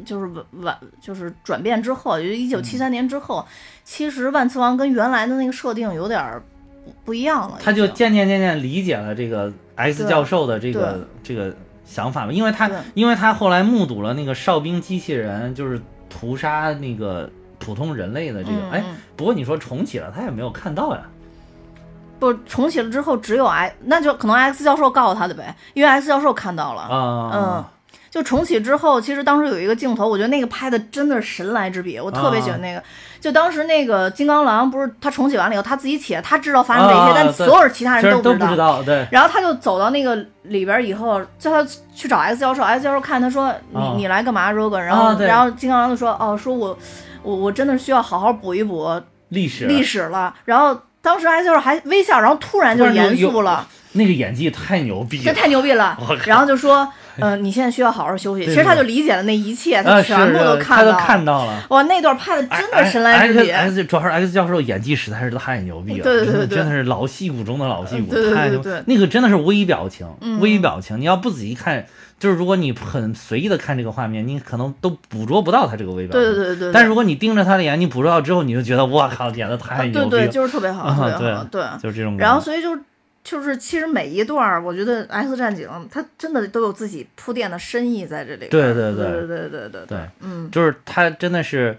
就是晚晚就是转变之后，也就一九七三嗯年之后，其实万磁王跟原来的那个设定有点儿不不一样了。他就渐渐渐渐理解了这个 X 对教授的这个这个想法嘛，因为他因为他后来目睹了那个哨兵机器人就是屠杀那个普通人类的这个，哎、不过你说重启了，他也没有看到呀。不重启了之后，只有 X，那就可能 X 教授告诉他的呗，因为 X 教授看到了。啊，嗯，就重启之后，其实当时有一个镜头，我觉得那个拍的真的是神来之笔，我特别喜欢那个。就当时那个金刚狼不是他重启完了以后，他自己起来，他知道发生这一切，啊但所有其他人都不知道。知道，对，然后他就走到那个里边以后，叫他去找 X 教授，X 教授看他说：“你、啊你来干嘛，Rogan？” 然后、啊然后金刚狼就说：“哦，说我我我真的需要好好补一补历史历史了。”然后当时 X 教授还微笑，然后突然就严肃了。那个演技太牛逼了这，太牛逼了！然后就说，呃，你现在需要好好休息。其实他就理解了那一切，他全部都看到了。看到了。哇，那段拍的真的神来之笔。X 主要是 X 教授演技实在是太牛逼了，对对对对真的真的是老戏骨中的老戏骨，对对对太牛对对那个真的是微表情，嗯微表情，你要不仔细看，就是如果你很随意的看这个画面，你可能都捕捉不到他这个微表情。对对对对对。但是如果你盯着他的眼，你捕捉到之后，你就觉得哇靠，演的太啊对对，牛逼了，就是特别好，特啊别好，对。就是这种感觉。然后所以就就是其实每一段儿，我觉得《X 战警》它真的都有自己铺垫的深意在这里。对对对对对对对对对，嗯，就是他真的是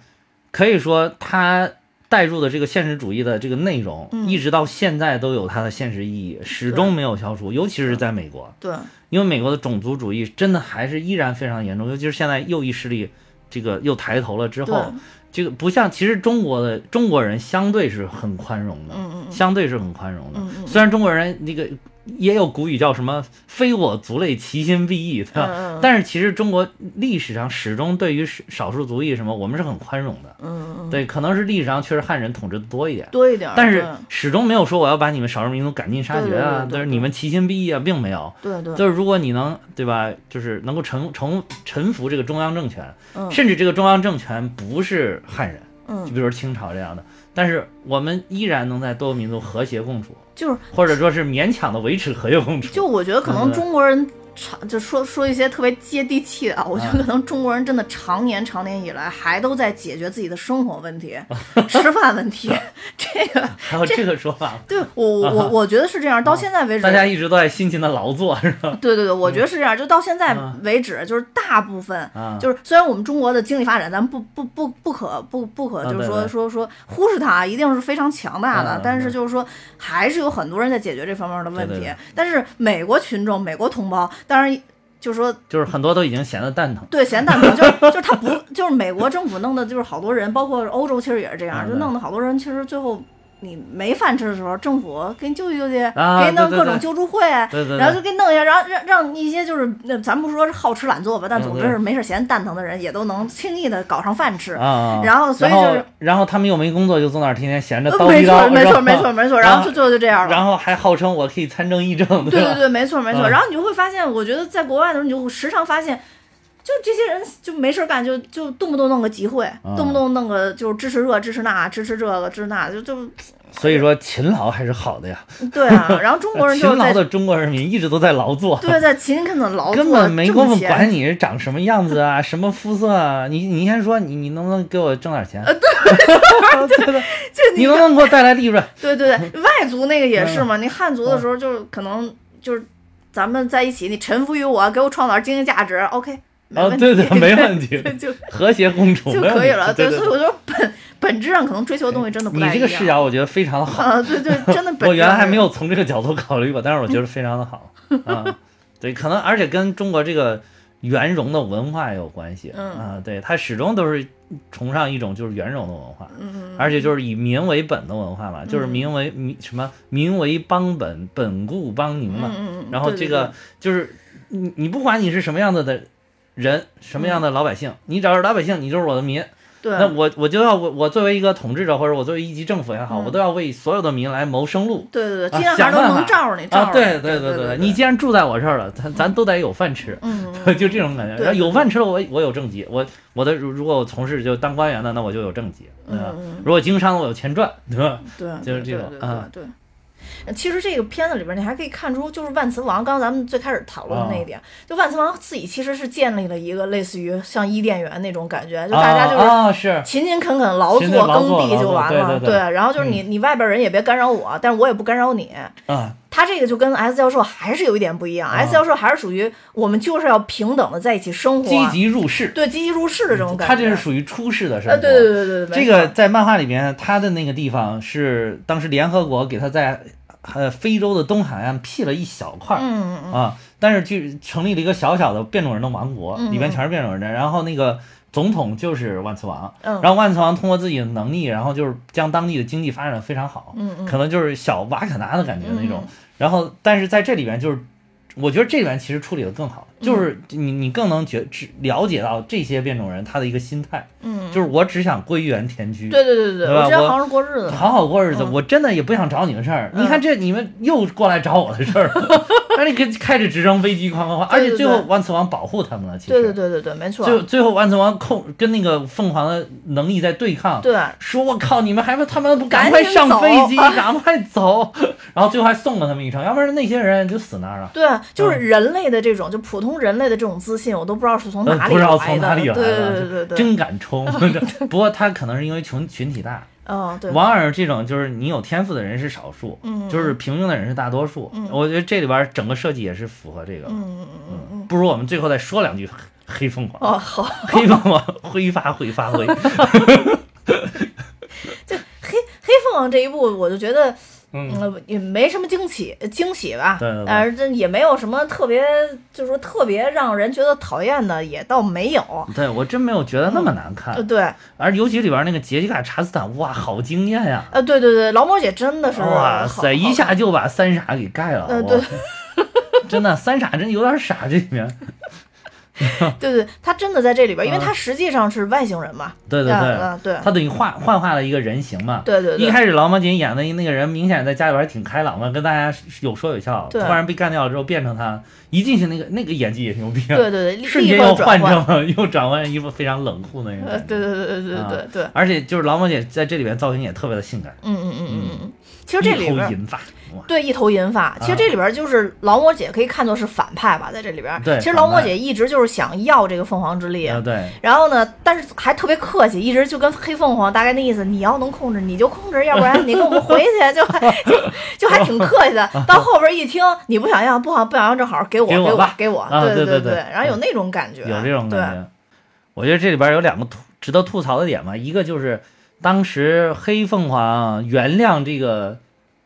可以说他带入的这个现实主义的这个内容，嗯一直到现在都有它的现实意义，始终没有消除，尤其是在美国。对因为美国的种族主义真的还是依然非常严重，尤其是现在右翼势力这个又抬头了之后，这个不像其实中国的中国人相对是很宽容的，嗯嗯相对是很宽容的。嗯嗯虽然中国人那个也有古语叫什么“非我族类，其心必异”，对吧？但是其实中国历史上始终对于少少数族裔什么，我们是很宽容的。对，可能是历史上确实汉人统治的多一点。多一点。但是始终没有说我要把你们少数民族赶尽杀绝啊，对对对对就是你们其心必异啊，并没有。对对对，就是如果你能对吧，就是能够臣臣臣服这个中央政权，嗯甚至这个中央政权不是汉人，嗯就比如说清朝这样的，但是我们依然能在多个民族和谐共处，就是或者说是勉强的维持和谐共处。就我觉得可能中国人常就说说一些特别接地气的啊，我觉得啊可能中国人真的常年常年以来还都在解决自己的生活问题、吃饭问题，这个 还有这个说法，对我我我我觉得是这样，到现在为止大。家一直都在辛勤的劳作，是吧？对对对，我觉得是这样。就到现在啊为止，就是大部分，啊就是虽然我们中国的经济发展，咱不不不不可不不可，啊就是说说说忽视它，一定是非常强大的。但是就是说，还是有很多人在解决这方面的问题。但是美国群众、美国同胞，当然就是说就是很多都已经闲得蛋疼。对，闲蛋疼，就是 就是他不就是美国政府弄的，就是好多人，包括欧洲其实也是这样，就弄得好多人其实最后你没饭吃的时候，政府给你救济救济，啊给你弄各种救助会，对对对然后就给你弄一下，然后让让一些就是那咱不说是好吃懒做吧，但总之是没事闲蛋疼的人也都能轻易的搞上饭吃。然后所以就是然后他们又没工作，就坐那儿天天闲着呃叨逼叨，没错没错没错没错，然后就最后就这样了。然后还号称我可以参政议政，对对对，没错没错。嗯然后你就会发现，我觉得在国外的时候，你就时常发现，就这些人就没事儿干，就就动不动弄个集会，嗯动不动弄个就是支持这支持那，支持这个支持那，就就所以说勤劳还是好的呀。对啊。然后中国人就 勤劳的中国人民一直都在劳作，对在勤恳的劳作，根本没工夫管你是长什么样子啊，什么肤色啊。你你先说你你能不能给我挣点钱？对对对，就你能不能给我带来利润？对对对，外族那个也是嗯嘛。你汉族的时候，就是可能就是咱们在一起，你臣服于我，给我创造经济价值，OK，没啊，对对，没问题，就 和谐共处就可以了。对所以我说本本质上可能追求的东西真的不一样。你这个视角我觉得非常的好。啊，对对，真的 本质。我原来还没有从这个角度考虑过，但是我觉得非常的好啊。对，可能而且跟中国这个圆融的文化也有关系嗯啊。对，它始终都是崇尚一种就是圆融的文化，嗯，而且就是以民为本的文化嘛，就是民为民什么民为邦本，本固邦宁嘛。嗯嗯嗯，然后这个就是你你不管你是什么样子的人，什么样的老百姓，你只要是老百姓，你就是我的民。嗯对那我我就要我我作为一个统治者，或者我作为一级政府也好，嗯我都要为所有的民来谋生路。对对对，能想办法罩着你，罩啊，着对你对对对，你既然住在我这儿了，咱咱都得有饭吃，嗯，就这种感觉。有饭吃了，我我有政绩，我我的如如果我从事就当官员的，那我就有政绩，对吧？嗯嗯如果经商，我有钱赚，对吧？对，就是这对对对种啊对。对其实这个片子里边，你还可以看出，就是万磁王，刚刚咱们最开始讨论的那一点，就万磁王自己其实是建立了一个类似于像伊甸园那种感觉，就大家就是勤勤恳恳劳勤勤劳耕地就完了，对然后就是你你外边人也别干扰我，但是我也不干扰你。啊，他这个就跟 S 教授还是有一点不一样、啊。S 教授还是属于我们就是要平等的在一起生活，积极入世，对积极入世的这种感觉。他这是属于出世的生呃，对对对对对，这个在漫画里面，他的那个地方是当时联合国给他在呃非洲的东海岸辟了一小块儿。嗯嗯嗯。啊，但是就成立了一个小小的变种人的王国，嗯。里面全是变种人，然后那个总统就是万磁王，嗯。然后万磁王通过自己的能力，然后就是将当地的经济发展的非常好，嗯嗯。可能就是小瓦坎达的感觉那种。嗯，然后但是在这里边就是。我觉得这里边其实处理的更好，嗯就是你你更能觉知了解到这些变种人他的一个心态，嗯，就是我只想归园田居，对对对对我我只要好好过日子。好好过日子，嗯我真的也不想找你们事儿。嗯你看这你们又过来找我的事儿，而且开开着直升飞机哐哐哐，而且最后万磁王保护他们了，其实对对对对对，没错。最最后万磁王控跟那个凤凰的能力在对抗，对说我靠，你们还不他们不赶快上飞机，赶快走，然后最后还送了他们一程，要不然那些人就死那儿了。对，就是人类的这种，就普通人类的这种自信，我都不知道是从哪里呃不知道来从哪里的。来的，对对对对，真敢冲。不过他可能是因为群群体大，嗯，对，往往这种就是你有天赋的人是少数，嗯就是平庸的人是大多数。我觉得这里边整个设计也是符合这个。嗯嗯嗯嗯，不如我们最后再说两句黑凤凰。哦，好，黑凤凰挥发会发挥。就黑黑凤凰这一步，我就觉得。嗯，嗯，也没什么惊喜惊喜吧，对对对但是这也没有什么特别，就是说特别让人觉得讨厌的，也倒没有。对我真没有觉得那么难看，呃，对，而尤其里边那个杰西卡·查斯坦，哇，好惊艳呀！呃，对对对，劳模姐真的是哇塞，一下就把三傻给盖了。哇呃对 真的三傻真有点傻，这里面。对对，他真的在这里边，因为他实际上是外星人嘛。对对啊对啊，对他等于幻幻化了一个人形嘛。对对对一开始劳模姐演的那个人，明显在家里边挺开朗的，跟大家有说有笑。突然被干掉了之后，变成他，一进去那个那个演技也牛逼啊。对对对，立瞬间又换。成了，又转换一副非常冷酷的那个。对对对对对啊对对，而且就是劳模姐在这里边造型也特别的性感，嗯嗯嗯嗯嗯。其实这里边银发，对一头银发，其实这里边就是劳模姐可以看作是反派吧，在这里边。对其实劳模姐一直就是想要这个凤凰之力。啊对，然后呢，但是还特别客气，一直就跟黑凤凰大概那意思，你要能控制你就控制，要不然你跟我们回去，就 就就还挺客气的。到后边一听你不想要，不好不想要，正好给我给给我给我，啊对对对对对然后有那种感觉，有这种对感觉。我觉得这里边有两个吐值得吐槽的点嘛，一个就是当时黑凤凰原谅这个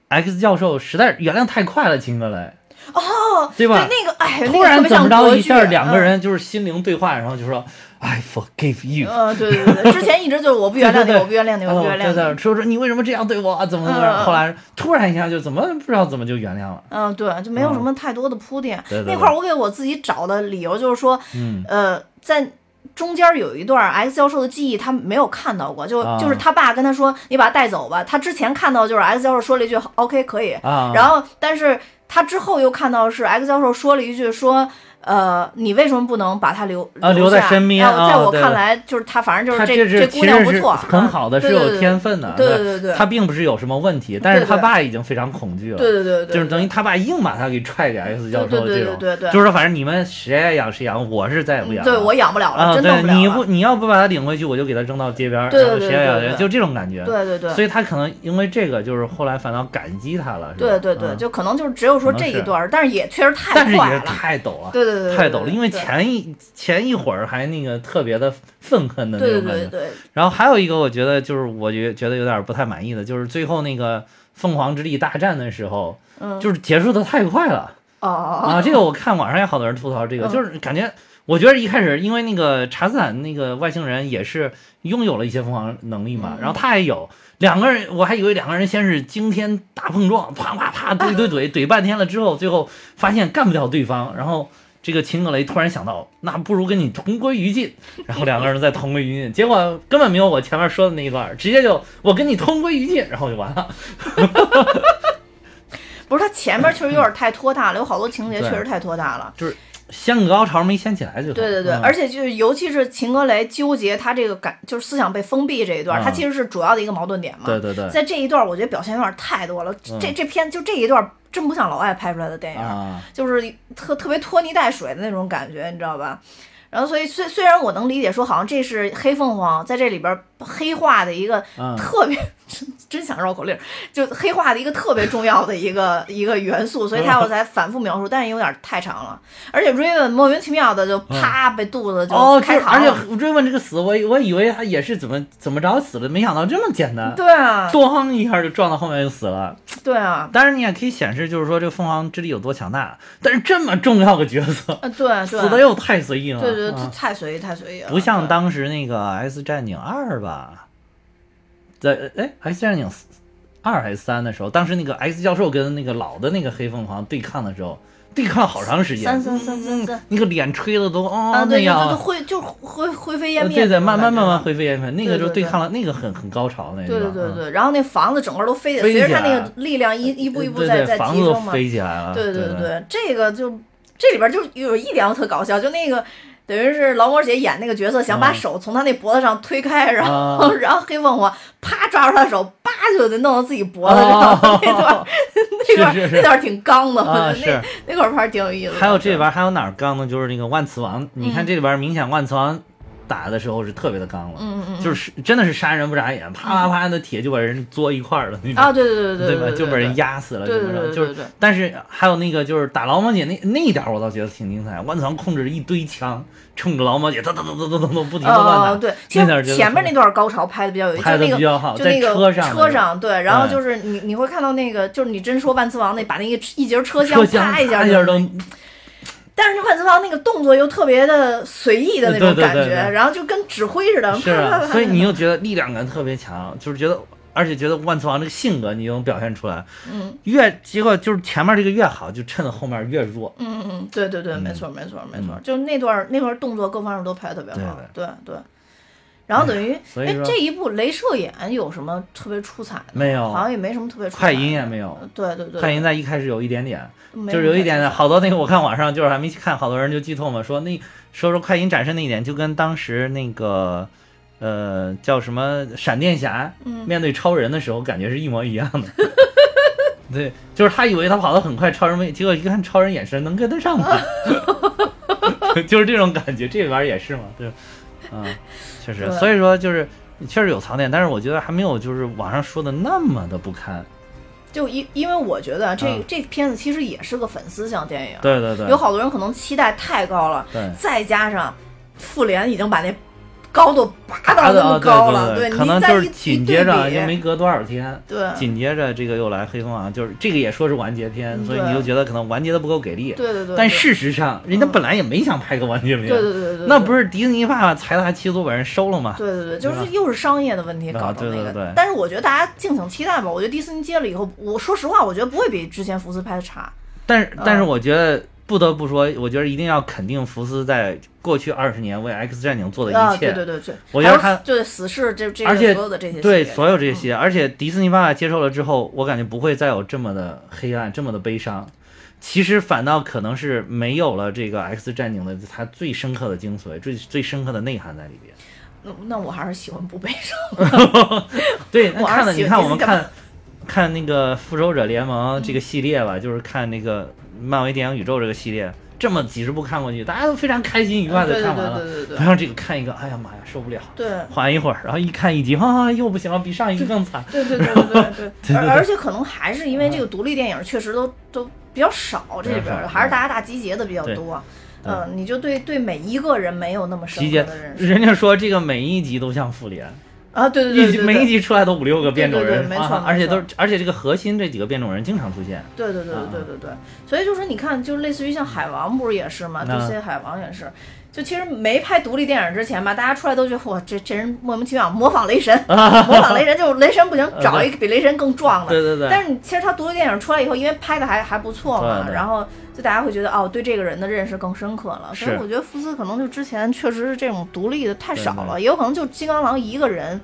X 教授，实在是原谅太快了，秦格雷，哦，对吧？那个哎，那突然怎么着一下，两个嗯人就是心灵对话，然后就说 I forgive you。呃，对对对对，之前一直就是我不原谅你，对对对我不原谅你，我不原哦对对，谅你。说说你为什么这样对我啊？怎么怎么嗯？后来突然一下就怎么不知道怎么就原谅了。嗯，对，就没有什么太多的铺垫。对对对那块儿我给我自己找的理由就是说，嗯呃，在中间有一段 X 教授的记忆他没有看到过，就、啊就是他爸跟他说：“你把他带走吧。”他之前看到就是 X 教授说了一句 “OK 可以”，啊，然后但是他之后又看到是 X 教授说了一句说。呃，你为什么不能把他留啊留在身边啊在啊对我看来，就是他，反正就是这这是姑娘不错，很好的，是有天分的。对对对对他并不是有什么问题，但是对对他爸已经非常恐惧了。对对对对，就是等于他爸硬把他给踹给 X 教授对对对这种，对对对就是说反正你们谁爱养谁养，我是再也不养了。对我养不了了，啊，真的不对，你了了不你要不把他领回去，我就给他扔到街边儿，对对对对对谁爱养谁，就这种感觉。对对对，所以他可能因为这个，就是后来反倒感激他了，是吧？对对对，嗯就可能就是只有说这一段儿，但是也确实太但是也快了。太陡了，对对对对，太陡了，因为前一前一会儿还那个特别的愤恨的那种感觉。对对对，然后还有一个，我觉得就是我觉觉得有点不太满意的，就是最后那个凤凰之力大战的时候，嗯，就是结束的太快了哦哦哦，啊！这个我看网上也好多人吐槽这个，嗯就是感觉。我觉得一开始，因为那个查斯坦那个外星人也是拥有了一些凤凰能力嘛，嗯然后他也有两个人，我还以为两个人先是惊天大碰撞，啪啪啪怼怼怼怼半天了之后，最后发现干不掉对方，然后这个秦格雷突然想到，那不如跟你同归于尽，然后两个人再同归于尽，结果根本没有我前面说的那一段，直接就我跟你同归于尽，然后就完了。不是他前面确实有点太拖沓了，有好多情节确实太拖沓了。掀个高潮没掀起来就对对对，嗯而且就是尤其是秦格雷纠结他这个感，就是思想被封闭这一段，嗯他其实是主要的一个矛盾点嘛。对对对在这一段，我觉得表现有点太多了。嗯这这片就这一段真不像老外拍出来的电影，啊，就是特特别拖泥带水的那种感觉，你知道吧？然后，所以虽虽然我能理解说，好像这是黑凤凰在这里边黑化的一个嗯特别，真真想绕口令儿，就黑化的一个特别重要的一个一个元素，所以他我才反复描述，但是有点太长了，而且 Raven 莫名其妙的就啪被肚子就哦，就开是而且 Raven 这个死，我我以为他也是怎么怎么着死的，没想到这么简单，对啊，咣一下就撞到后面就死了。对啊，当然你也可以显示，就是说这个凤凰之力有多强大，但是这么重要的角色，对，死的又太随意了，对太随意太随意了，不像当时那个《X 战警二》吧，在哎《X 战警二》还是三的时候，当时那个 X 教授跟那个老的那个黑凤凰对抗的时候，对抗好长时间，三三三三三。嗯那个脸吹的都哦那样啊，就就灰就灰灰飞烟灭，呃对对，慢慢慢慢。灰飞烟灭，那个就对抗了，那个很很高潮那个，对对对嗯。对，然后那房子整个都飞起来，随着他那个力量一一步一步在在房子都提升嘛。飞起来了，对对对对，这个就这里边就有一点特搞笑，就那个等于是劳模姐演那个角色，想把啊手从他那脖子上推开，然后、啊。然后黑凤凰啪抓住他的手，叭就得弄到自己脖子哦。上，那段那段那段挺刚的，我啊觉得那那块儿拍儿挺有意思的。还有这里边还有哪儿刚呢？就是那个万磁王，你看这里边明显万磁王打的时候是特别的刚了，嗯嗯嗯就是真的是杀人不眨眼，啪啪啪的铁就把人作一块儿了那种。啊，对对对对吧？对，就把人压。死了，对对对对对。但是还有那个就是打劳模姐那那一点儿，我倒觉得挺精彩。万磁王控制着一堆枪，冲着劳模姐哒哒哒哒哒哒哒不停的乱打。哦，对，其实前面那段高潮拍的比较有意思，拍得就那个比较好就那个在车上车上对，然后就是你你会看到那个，就是你真说万磁王那把那个一节车车厢啪一下都就但是万磁王那个动作又特别的随意的那种感觉，对对然后就跟指挥似的，所以你又觉得力量感特别强，就是觉得，而且觉得万磁王这个性格你能表现出来。嗯越结果就是前面这个越好，就趁着后面越弱。嗯嗯嗯，对对对，嗯没错没错没错嗯，就那段那段动作各方面都拍的特别好，对对对。然后等于，哎，这一部镭射眼有什么特别出彩的？没有好像也没什么特别出彩的。快银也没有，对对对，快银在一开始有一点点，就是有一点点，好多那个我看网上就是还没去看，好多人就剧透嘛，说那说说快银展示那一点，就跟当时那个呃叫什么闪电侠嗯面对超人的时候感觉是一模一样的。对，就是他以为他跑得很快，超人没，结果一看超人眼神能跟得上吗，就是这种感觉。这里边也是嘛，对，嗯，确实，所以说就是确实有槽点，但是我觉得还没有就是网上说的那么的不堪。就因因为我觉得这、嗯这片子其实也是个粉丝向电影，对对对，有好多人可能期待太高了，对。再加上复联已经把那高度拔达到那么高了，对，可能就是紧接着一对比又没隔多少天，对紧接着这个又来黑凤凰，就是这个也说是完结篇，嗯所以你就觉得可能完结的不够给力。对对对，但事实上，人家嗯本来也没想拍个完结篇，对对对对对，那不是迪士尼爸爸财大气粗把人收了吗？对对对，就是又是商业的问题啊搞成那个。但是我觉得大家敬请期待吧。我觉得迪士尼接了以后，我说实话，我觉得不会比之前福斯拍的差。但是，但是嗯我觉得不得不说，我觉得一定要肯定福斯在过去二十年为 X 战警做的啊，一切。对对对对，我觉得他还有对死侍这这个而且所有的这些对所有这些，而且迪士尼爸爸接受了之后，我感觉不会再有这么的黑暗，这么的悲伤。其实反倒可能是没有了这个 X 战警的它最深刻的精髓，最最深刻的内涵在里边。那那我还是喜欢不悲伤。对，那我看了，你看我们看看那个复仇者联盟这个系列吧，就是看那个漫威电影宇宙这个系列，这么几十部看过去，大家都非常开心愉快的看完了。对对对对然后这个看一个，哎呀妈呀，受不了，对。缓一会儿，然后一看一集，啊，又不行了，比上一个更惨。对对对对对 对，而而且可能还是因为这个独立电影确实都都比较少，这里边还是大家大集结的比较多。嗯，你就对对每一个人没有那么深刻的认，识。人家说这个每一集都像复联，啊，对对对对，每一集出来都五六个变种人，对对对没错啊而且都是而且这个核心这几个变种人经常出现。对对对啊对对对对，所以就是你看，就类似于像海王不是也是吗那？DC 海王也是，就其实没拍独立电影之前吧，大家出来都觉得哇，这这人莫名其妙模仿雷神，模仿雷神就是雷神不行，找一个比雷神更壮的。对对对，但是你其实他独立电影出来以后，因为拍的还还不错嘛，然后就大家会觉得哦，对这个人的认识更深刻了。所以是我觉得福斯可能就之前确实是这种独立的太少了，也有可能就金刚狼一个人。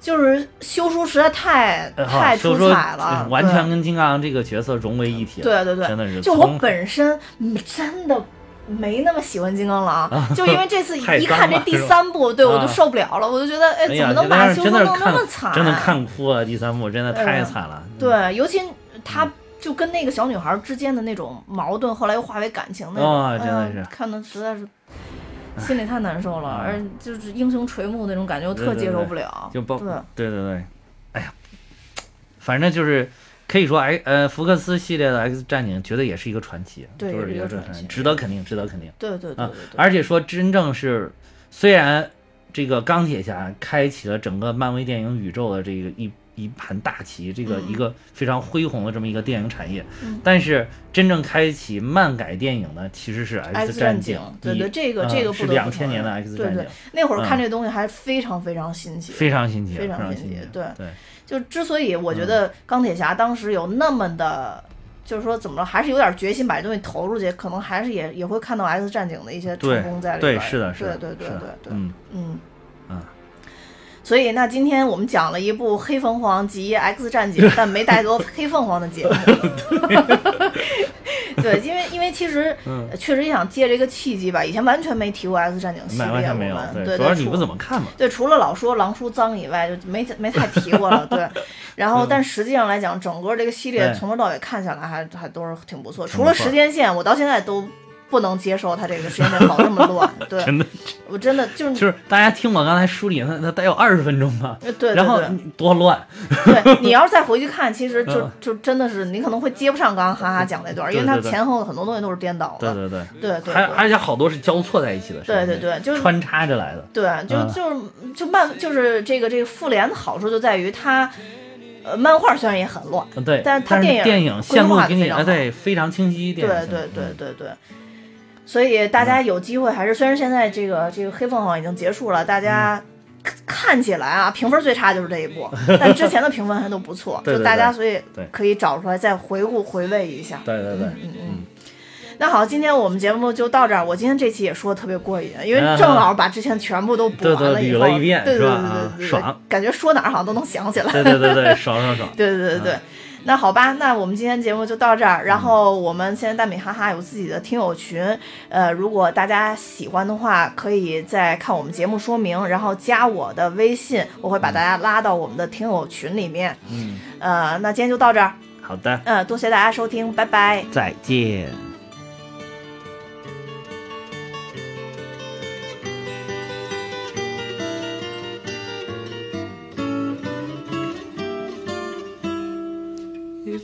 就是修书实在太呃太出彩了，完全跟金刚狼这个角色融为一体了。对对对，真的是就我本身你真的没那么喜欢金刚狼，就因为这次一看这第三部，对我就啊。受不了了，我就觉得哎，怎么能把修哥弄那么惨？真的看哭了，第三部真的太嗯惨了。对，尤其他就跟那个小女孩之间的那种矛盾，后来又化为感情那种，哦真的是。看的实在是。心里太难受了，啊而就是英雄垂暮那种感觉，我特接受不了。就包对。对对对，哎呀，反正就是可以说哎呃福克斯系列的 X 战警绝对也是一个传奇，对就是一个传奇。值得肯定，值得肯定。对对对啊对！对，而且说真正是虽然这个钢铁侠开启了整个漫威电影宇宙的这个一。一盘大棋，这个嗯。一个非常恢宏的这么一个电影产业，嗯。但是真正开启漫改电影的其实是 X 战战警对对这个嗯这个是两千年的认 X 对对战警，那会儿看嗯这东西还非常非常新奇，非常新奇，非常新奇常新奇，对。对，就之所以我觉嗯得钢铁侠当时有那么的，就是说怎么着，还是有点决心把这东西投入去，可能还是也也会看到 X 战警的一些成功在里边儿。对，是的，是的，对对对对对，嗯。所以，那今天我们讲了一部《黑凤凰及 X 战警》，但没带多黑凤凰的节目。对，因为因为其实、确实也想借这个契机吧，以前完全没提过 X 战警系列，完完全没有我们，对，对，主要你除不怎么看嘛。对，除了老说狼叔脏以外，就没没太提过了。对，然后但实际上来讲，整个这个系列从头到尾看下来还还都是。挺不错除了时间线，我到现在都不能接受他这个时间线跑这么乱。对，真的我真的就是就是大家听我刚才梳理，那那得有二十分钟吧，呃对对然后多乱，对，你要是再回去看，其实就嗯。就真的是你可能会接不上刚刚哈哈讲那段，因为它前后很多东西都是颠倒的。对对对，对对对。还而且好多是交错在一起的，对对对就是穿插着来的，对，就嗯。就是就漫就是这个这个复联的好处就在于它，呃，漫画虽然也很乱，嗯对，但是它电影电影线路给你啊，非常好。对，非常清晰，对对对嗯。对对。所以大家有机会还是，虽然现在这个这个黑凤凰已经结束了，大家看看起来啊，评分最差就是这一部，但之前的评分还都不错，就大家所以可以找出来再回顾回味一下。对对对，嗯嗯嗯。那好，今天我们节目就到这儿。我今天这期也说的特别过瘾，因为啊正好把之前全部都补完了以后，捋了一遍对对对对对对，爽感觉说哪儿好像都能想起来。对对对对，爽爽爽，对对对对。那好吧，那我们今天节目就到这儿。然后我们现在大米哈哈有自己的听友群，呃，如果大家喜欢的话，可以再看我们节目说明，然后加我的微信，我会把大家拉到我们的听友群里面。嗯，呃，那今天就到这儿，好的，嗯、多谢大家收听，拜拜。再见。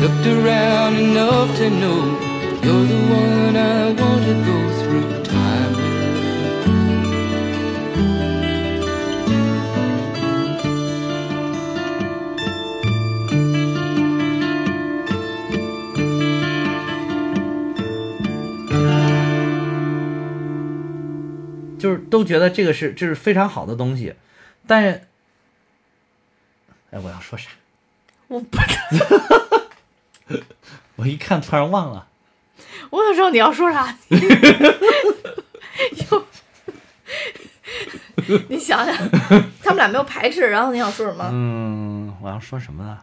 Looked around enough to know you're the one I want to go through time with. “就是都觉得这个是这是非常好的东西，但是，哎，我要说啥？我不，我一看突然忘了。我想知道你要说啥。又，你想想，他们俩没有排斥，然后你想说什么？嗯，我要说什么呢？